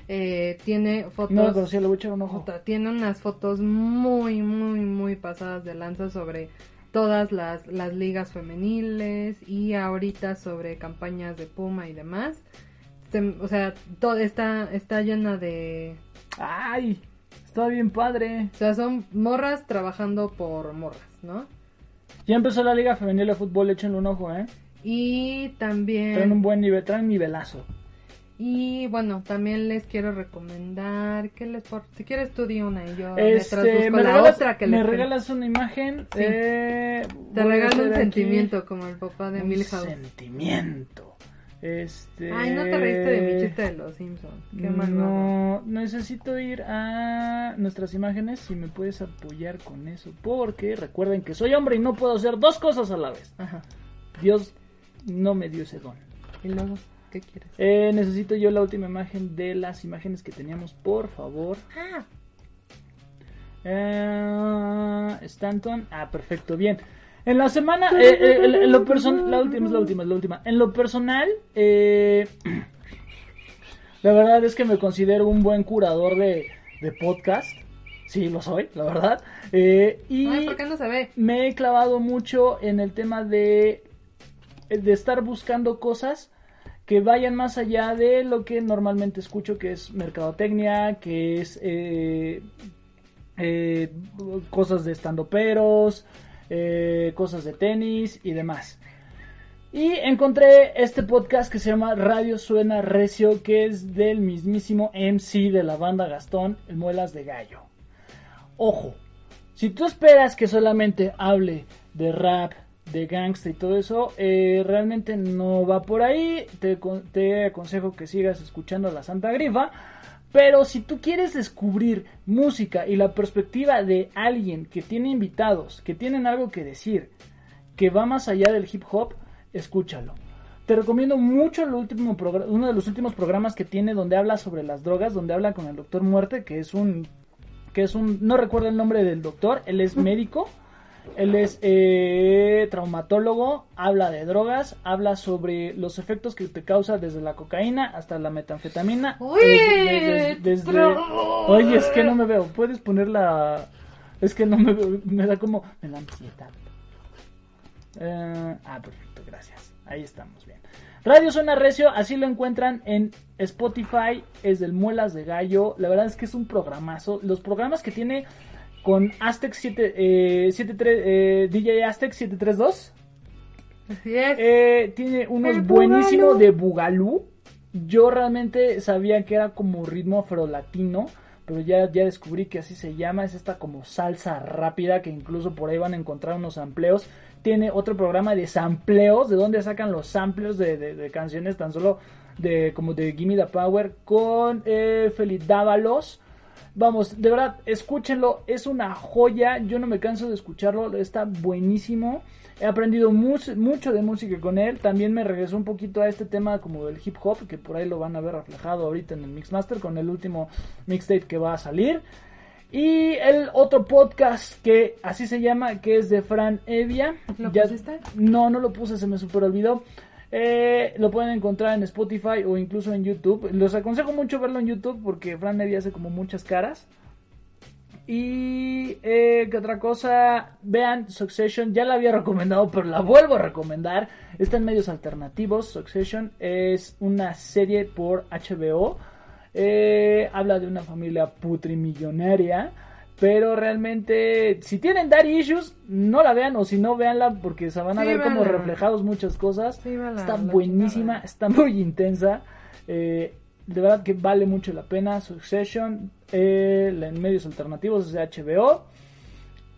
Eh, tiene fotos No conocía, le voy a echar un ojo. Puta, tiene unas fotos muy, muy, muy pasadas de lanza sobre todas las, las ligas femeniles y ahorita sobre campañas de Puma y demás. Se- o sea, todo está, está llena de... ¡Ay! Está bien padre. O sea, son morras trabajando por morras, ¿no? Ya empezó la Liga Femenil de Fútbol, échenle un ojo, ¿eh? Y también... Traen un buen nivel, traen nivelazo. Y bueno, también les quiero recomendar que les por... si quieres tú di una y yo Este, me la regalas, otra que me regalas una imagen. Sí. eh, te regalo un sentimiento como el papá de un Milhouse. sentimiento. Este. Ay, no te reíste de mi chiste de los Simpsons. Qué mal. No, necesito ir a nuestras imágenes si me puedes apoyar con eso. Porque recuerden que soy hombre y no puedo hacer dos cosas a la vez. Ajá. Dios no me dio ese don. Y luego, ¿qué quieres? Eh, necesito yo la última imagen de las imágenes que teníamos, por favor. Ah, Eh, Stanton. Ah, perfecto, bien. En la semana, eh, eh, en, en lo personal, la última es la última, es la última. En lo personal, eh, [CLEARS THROAT] la verdad es que me considero un buen curador de, de podcast. Sí, lo soy, la verdad. Eh, y Ay, ¿por qué no se ve? me he clavado mucho en el tema de, de estar buscando cosas que vayan más allá de lo que normalmente escucho, que es mercadotecnia, que es eh, eh, cosas de estandoperos, eh, cosas de tenis y demás. Y encontré este podcast que se llama Radio Suena Recio, que es del mismísimo MC de la banda Gastón, el Muelas de Gallo. Ojo, si tú esperas que solamente hable de rap, de gangsta y todo eso, eh, realmente no va por ahí. Te, te aconsejo que sigas escuchando la Santa Grifa. Pero si tú quieres descubrir música y la perspectiva de alguien que tiene invitados, que tienen algo que decir, que va más allá del hip hop, escúchalo. Te recomiendo mucho el último uno de los últimos programas que tiene donde habla sobre las drogas, donde habla con el doctor Muerte, que es un que es un no recuerdo el nombre del doctor, él es médico, él es eh, traumatólogo, habla de drogas, habla sobre los efectos que te causa desde la cocaína hasta la metanfetamina. Uy, desde- desde- desde- pero- Oye, es que no me veo. Puedes poner la. Es que no me veo. [LAUGHS] Me da como. Me da ansiedad. Eh, ah, perfecto, gracias. Ahí estamos bien. Radio Suena Recio, así lo encuentran en Spotify, es del Muelas de Gallo. La verdad es que es un programazo. Los programas que tiene con Aztec 7, eh, 73, eh, DJ Aztec 732. Así es. Eh, tiene unos buenísimos de Bugalú. Yo realmente sabía que era como ritmo afrolatino, pero ya, ya descubrí que así se llama. Es esta como salsa rápida que incluso por ahí van a encontrar unos amplios. Tiene otro programa de sampleos, de donde sacan los samplers de, de- de canciones tan solo de como de Gimme the Power con eh, Feliz Dávalos. Vamos, de verdad, escúchenlo, es una joya, yo no me canso de escucharlo, está buenísimo. He aprendido mucho de música con él, también me regresó un poquito a este tema como del hip hop, que por ahí lo van a ver reflejado ahorita en el Mixmaster con el último mixtape que va a salir. Y el otro podcast que así se llama, que es de Fran Evia. ¿Lo Ya- pusiste? No, no lo puse, se me super olvidó. Eh, lo pueden encontrar en Spotify o incluso en YouTube. Los aconsejo mucho verlo en YouTube porque Fran Evia hace como muchas caras. Y eh, ¿qué otra cosa? Vean Succession, ya la había recomendado, pero la vuelvo a recomendar. Está en medios alternativos. Succession es una serie por HBO. Eh, habla de una familia putrimillonaria. Pero realmente, si tienen daddy issues, no la vean. O si no, veanla porque se van a Sí, ver como reflejados muchas cosas. Sí, está buenísima, está [LAUGHS] muy intensa. Eh, de verdad que vale mucho la pena. Succession eh, en medios alternativos es de HBO.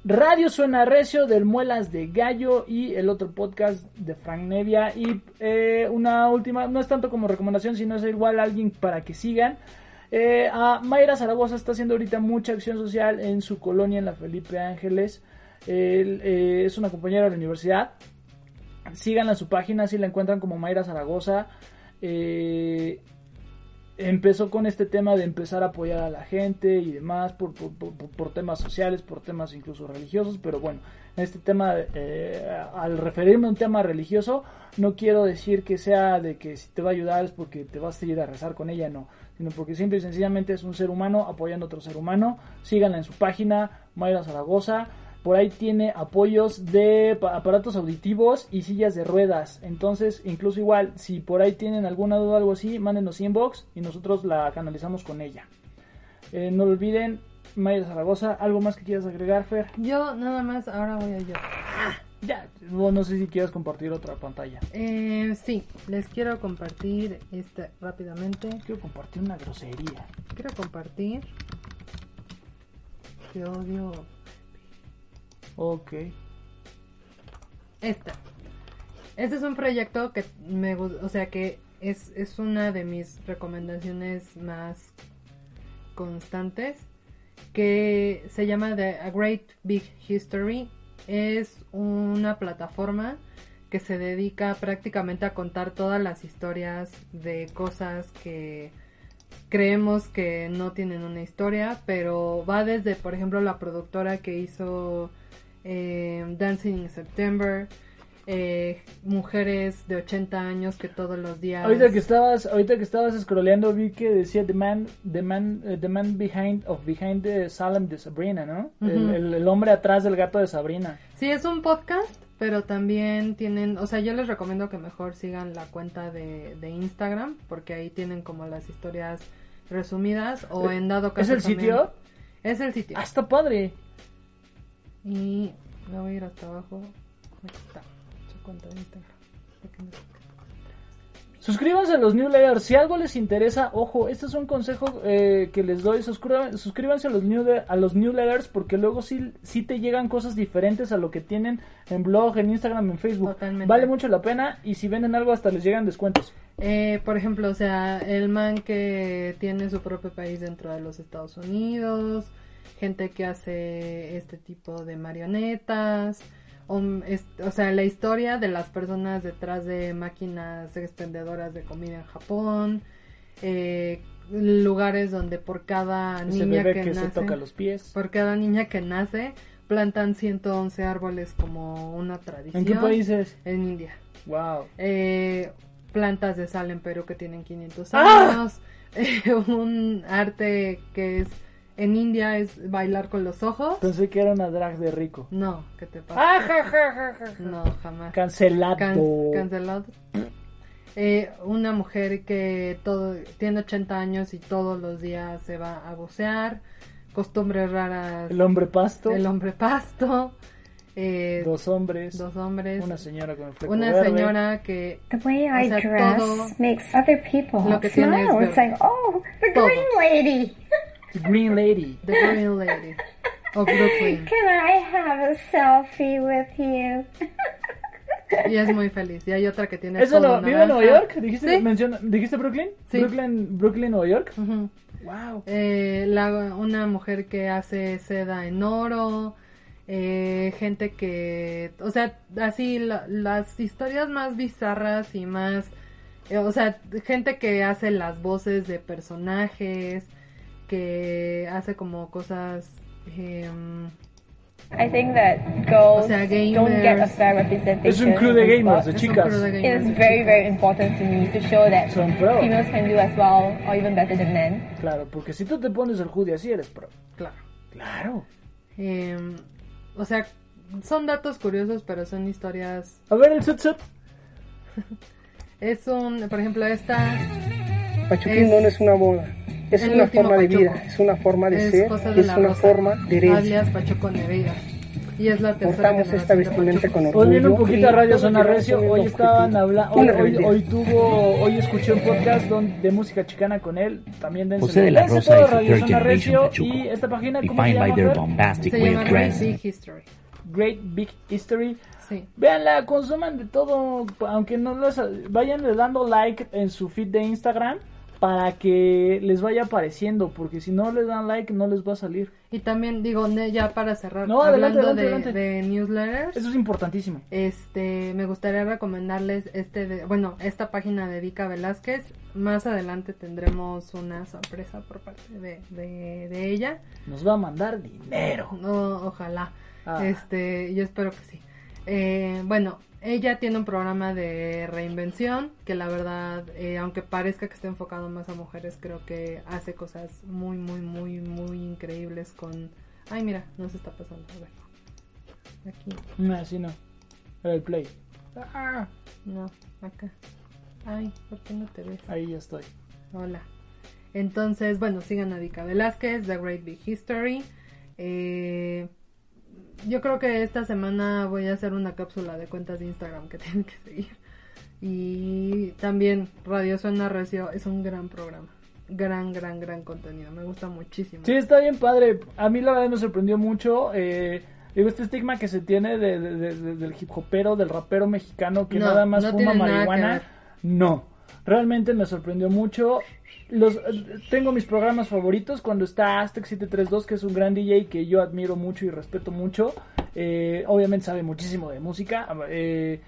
Radio Suena Recio del Muelas de Gallo y el otro podcast de Frank Nevia. Y eh, una última, no es tanto como recomendación, sino es igual alguien para que sigan. Eh, Mayra Zaragoza está haciendo ahorita mucha acción social en su colonia en la Felipe Ángeles. Eh, es una compañera de la universidad. Síganla en su página, si la encuentran como Mayra Zaragoza. Eh, empezó con este tema de empezar a apoyar a la gente y demás por- por temas sociales, por temas incluso religiosos, pero bueno, este tema, eh, al referirme a un tema religioso, no quiero decir que sea de que si te va a ayudar es porque te vas a ir a rezar con ella, no, sino porque simple y sencillamente es un ser humano apoyando a otro ser humano, síganla en su página, Mayra Zaragoza, por ahí tiene apoyos de pa- aparatos auditivos y sillas de ruedas. Entonces, incluso igual, si por ahí tienen alguna duda o algo así, mándenos inbox y nosotros la canalizamos con ella. Eh, no lo olviden, Maya Zaragoza, ¿algo más que quieras agregar, Fer? Yo nada más, ahora voy a yo. Ya, no, no sé si quieres compartir otra pantalla. Eh, sí, les quiero compartir este rápidamente. Quiero compartir una grosería. Quiero compartir. Que odio. Ok. Esta. Este es un proyecto que me gusta, o sea que es, es una de mis recomendaciones más constantes, que se llama The A Great Big History. Es una plataforma que se dedica prácticamente a contar todas las historias de cosas que creemos que no tienen una historia, pero va desde, por ejemplo, la productora que hizo eh, Dancing in September, eh, mujeres de 80 años que todos los días... Ahorita que estabas, ahorita que estabas scrolleando vi que decía the man, the man, eh, the man behind of behind the Salem de Sabrina, ¿no? el, el- el hombre atrás del gato de Sabrina. Sí, es un podcast, pero también tienen, o sea, yo les recomiendo que mejor sigan la cuenta de, de Instagram, porque ahí tienen como las historias resumidas, o en dado ¿Es caso el también- sitio? Es el sitio. Ah, está padre. Y me voy a ir hasta abajo. Aquí está, cuenta de Instagram. Suscríbanse a los newsletters. Si algo les interesa, ojo, este es un consejo eh, que les doy. Suscríbanse, suscríbanse a, los new- a los newsletters porque luego sí, sí te llegan cosas diferentes a lo que tienen en blog, en Instagram, en Facebook. Totalmente. Vale mucho la pena y si venden algo hasta les llegan descuentos. Eh, por ejemplo, o sea, el man que tiene su propio país dentro de los Estados Unidos, gente que hace este tipo de marionetas, es- o sea, la historia de las personas detrás de máquinas expendedoras de comida en Japón, eh, lugares donde por cada Ese niña bebé que, que, se nace, toca los pies. por cada niña que nace, plantan 111 árboles como una tradición. ¿En qué países? En India. Wow. Eh, plantas de sal en Perú que tienen 500 ¡Ah! años. [LAUGHS] Eh, un arte que es en India es bailar con los ojos. Pensé que era una drag de rico. No, ¿qué te pasa? Ah, ja, ja, ja. No, jamás. Cancelado. Can- cancelado. Eh, una mujer que todo tiene 80 años y todos los días se va a bucear. Costumbres raras. El hombre pasto. El hombre pasto. eh, Dos hombres. dos hombres. Una señora con el fleco una verde. señora que The way I sea, dress makes other people lo que tiene es smile. It's like, oh, the Todo. green lady. The Green Lady. The Green Lady of Brooklyn. [LAUGHS] Can I have a selfie with you? Y es muy feliz. Y hay otra que tiene ¿Eso no, vive en. Nueva York? ¿Dijiste, Sí. menciona- ¿dijiste Brooklyn? Sí. Brooklyn, Brooklyn, Nueva York. Wow. Eh, la- una mujer que hace seda en oro. eh, gente que, o sea, así la- las historias más bizarras y más, eh, o sea, gente que hace las voces de personajes, que hace como cosas, em, I think that girls O sea, don't get a gamers. fair representation. Es un club de gamers, de chicas. It gamers. is very, very important to me to show that Son pro. females can do as well or even better than men. Claro, porque si tú te pones el hoodie así eres pro. Claro. Claro. Em, o sea, son datos curiosos, pero son historias A ver el sut sut. [LAUGHS] Es un, por ejemplo, esta Pachuquín Es- no es una moda, es el una forma de vida, es una forma de es ser, de es una Rosa, forma de herencia. alias Pachuco Neveira. Y es la tercera Portamos esta vestimenta con Hoy orgullo. viene un poquito a Radio Zona Recio. Hoy estaban hablando. Hoy, tuvo. Hoy escuché un podcast don- de música chicana con él. También José de la Rosa todo Radio Zona Recio. Y esta página, ¿cómo se llama? Se Great. Big History. Great Big History. Sí. Véanla, consuman de todo, aunque no les vayan dando like en su feed de Instagram para que les vaya apareciendo, porque si no les dan like no les va a salir. Y también digo, ya para cerrar, No, adelante, hablando adelante, de, adelante. de newsletters, Eso es importantísimo. este, me gustaría recomendarles este, de- bueno, esta página de Vika Velázquez. Más adelante tendremos una sorpresa por parte de, de, de ella. Nos va a mandar dinero. No, ojalá. Ah. Este, yo espero que sí. Eh, bueno, ella tiene un programa de reinvención que la verdad, eh, aunque parezca que está enfocado más a mujeres, creo que hace cosas muy, muy, muy, muy increíbles con... Ay, mira, no se está pasando. A ver. Aquí, No, así no. Era el play. Ah, no, acá. Ay, ¿por qué no te ves? ahí ya estoy. Hola. Entonces, bueno, sigan a Vika Velázquez, The Great Big History. Eh, yo creo que esta semana voy a hacer una cápsula de cuentas de Instagram que [LAUGHS] tienen que seguir. Y también Radio Suena Recio es un gran programa. Gran, gran, gran contenido. Me gusta muchísimo. Sí, está bien padre. A mí la verdad me sorprendió mucho. Eh, digo, este estigma que se tiene de, de- de- de- del hip hopero, del rapero mexicano que No, nada más no fuma marihuana. No, realmente me sorprendió mucho. Los, tengo mis programas favoritos cuando está Aztec 732, que es un gran DJ que yo admiro mucho y respeto mucho. Eh, obviamente sabe muchísimo de música. Eh,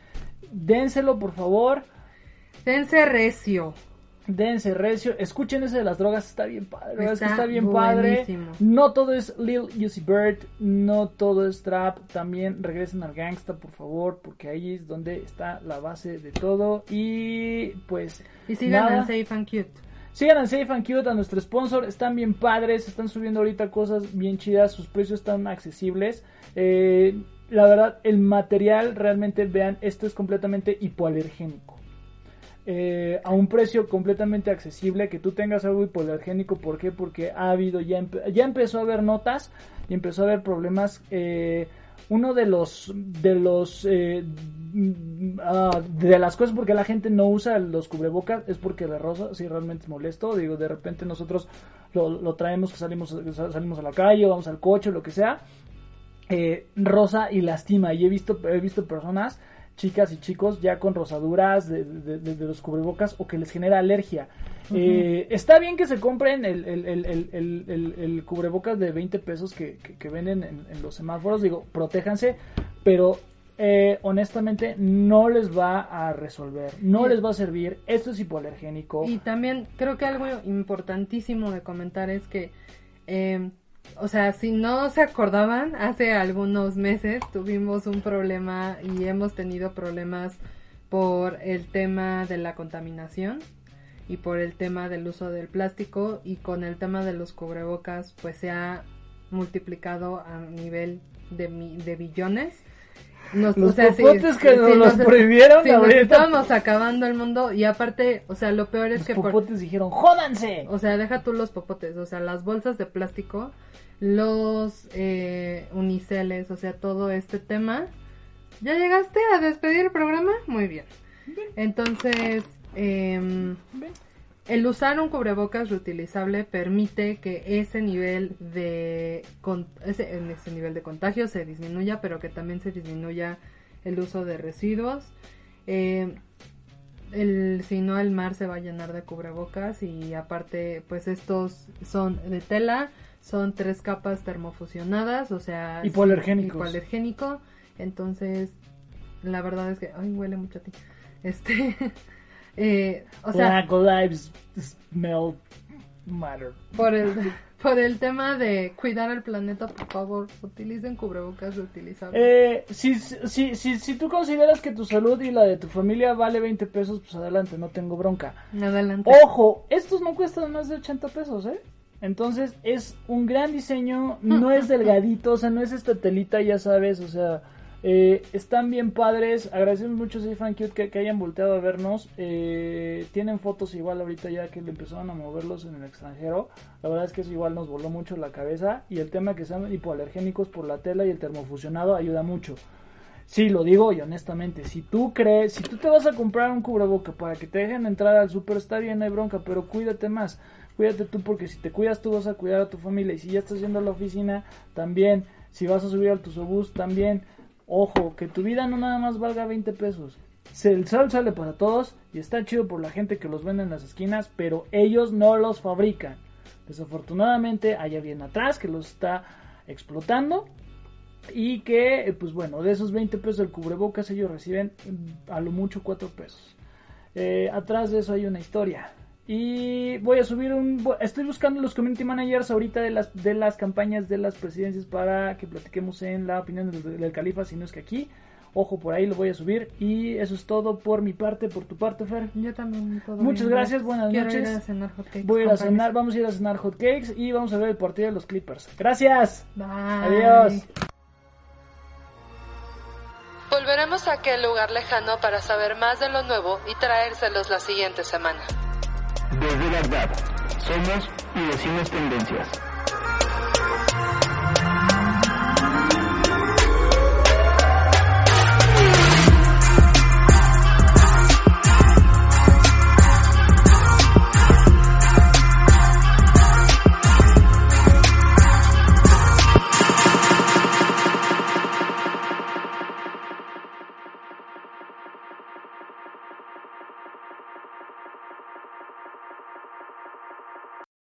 dénselo, por favor. Dense Recio. Dense recio, escuchen ese de las drogas, está bien padre, verdad es que Está está bien padre. No todo es Lil Uzi Bird, no todo es trap, también regresen al gangsta, por favor, porque ahí es donde está la base de todo. Y pues Y sigan nada. a Safe and Cute. Sigan a Safe and Cute, a nuestro sponsor, están bien padres, están subiendo ahorita cosas bien chidas, sus precios están accesibles. Eh, la verdad, el material realmente, vean, esto es completamente hipoalergénico. Eh, a un precio completamente accesible, que tú tengas algo hipoalergénico, ¿por qué? Porque ha habido, ya, ya empezó a haber notas y empezó a haber problemas. eh, uno de los de los eh, ah, de las cosas porque la gente no usa los cubrebocas es porque la rosa sí realmente es molesto. Digo de repente nosotros lo, lo traemos salimos salimos a la calle vamos al coche lo que sea. Eh, rosa y lastima. Y he visto he visto personas chicas y chicos ya con rosaduras de, de- de- de los cubrebocas o que les genera alergia Eh, está bien que se compren el, el, el, el, el- el- el cubrebocas de 20 pesos que, que- que venden en, en los semáforos digo protéjanse pero eh, honestamente no les va a resolver, no Sí. les va a servir. Esto es hipoalergénico. Y también creo que algo importantísimo de comentar es que, eh, o sea, si no se acordaban, hace algunos meses tuvimos un problema y hemos tenido problemas por el tema de la contaminación y por el tema del uso del plástico y con el tema de los cubrebocas pues se ha multiplicado a nivel de, de billones. Nos- Los o sea, popotes que si nos los prohibieron nos ahorita. estábamos acabando el mundo y aparte, o sea, lo peor es Los que por- popotes dijeron, ¡jódanse! o sea, deja tú los popotes, o sea, las bolsas de plástico, los eh, uniceles, o sea, todo este tema. ¿Ya llegaste a despedir el programa? Muy bien. Entonces, em, el usar un cubrebocas reutilizable permite que ese nivel de con- ese, en ese nivel de contagio se disminuya, pero que también se disminuya el uso de residuos. El, si no el mar se va a llenar de cubrebocas y aparte pues estos son de tela, son tres capas termofusionadas, o sea, Hipoalergénicos. hipoalergénico, entonces la verdad es que ay huele mucho a ti. Este [LAUGHS] eh, o sea, Black lives smell matter. por el [LAUGHS] por el tema de cuidar el planeta, por favor, utilicen cubrebocas reutilizables. Eh, si, si, si, si tú consideras que tu salud y la de tu familia vale 20 pesos, pues adelante, no tengo bronca. Adelante. Ojo, estos no cuestan más de 80 pesos, ¿eh? Entonces es un gran diseño, no [LAUGHS] es delgadito, o sea, no es esta telita, ya sabes, o sea, eh, están bien padres. Agradecemos mucho a Frank Cute que, hayan volteado a vernos. Eh, tienen fotos igual ahorita ya que le empezaron a moverlos en el extranjero. La verdad es que eso igual nos voló mucho la cabeza. Y el tema que sean hipoalergénicos por la tela y el termofusionado ayuda mucho. Sí, lo digo y honestamente, si tú crees, si tú te vas a comprar un cubreboca para que te dejen entrar al súper, está bien, hay bronca, pero cuídate más, cuídate tú porque si te cuidas tú vas a cuidar a tu familia y si ya estás yendo a la oficina, también, si vas a subir al autobús, también, ojo, que tu vida no nada más valga 20 pesos. El sol sale para todos y está chido por la gente que los vende en las esquinas, pero ellos no los fabrican. Desafortunadamente hay alguien atrás que los está explotando y que, eh, pues bueno, de esos 20 pesos del cubrebocas ellos reciben mm, a lo mucho 4 pesos. Eh, atrás de eso hay una historia. Y voy a subir un... Estoy buscando los community managers ahorita de las, de las campañas de las presidencias para que platiquemos en la opinión del, del califa, si no es que aquí. Ojo, por ahí lo voy a subir. Y eso es todo por mi parte, por tu parte, Fer. Yo también todo Muchas bien, gracias, buenas Quiero noches. ir a cenar hotcakes. Voy a ir a cenar, vamos a ir a cenar hotcakes y vamos a ver el partido de los Clippers. Gracias. Bye. Adiós. Volveremos a aquel lugar lejano para saber más de lo nuevo y traérselos la siguiente semana. Desde Bagdad, somos y decimos tendencias.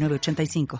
906985.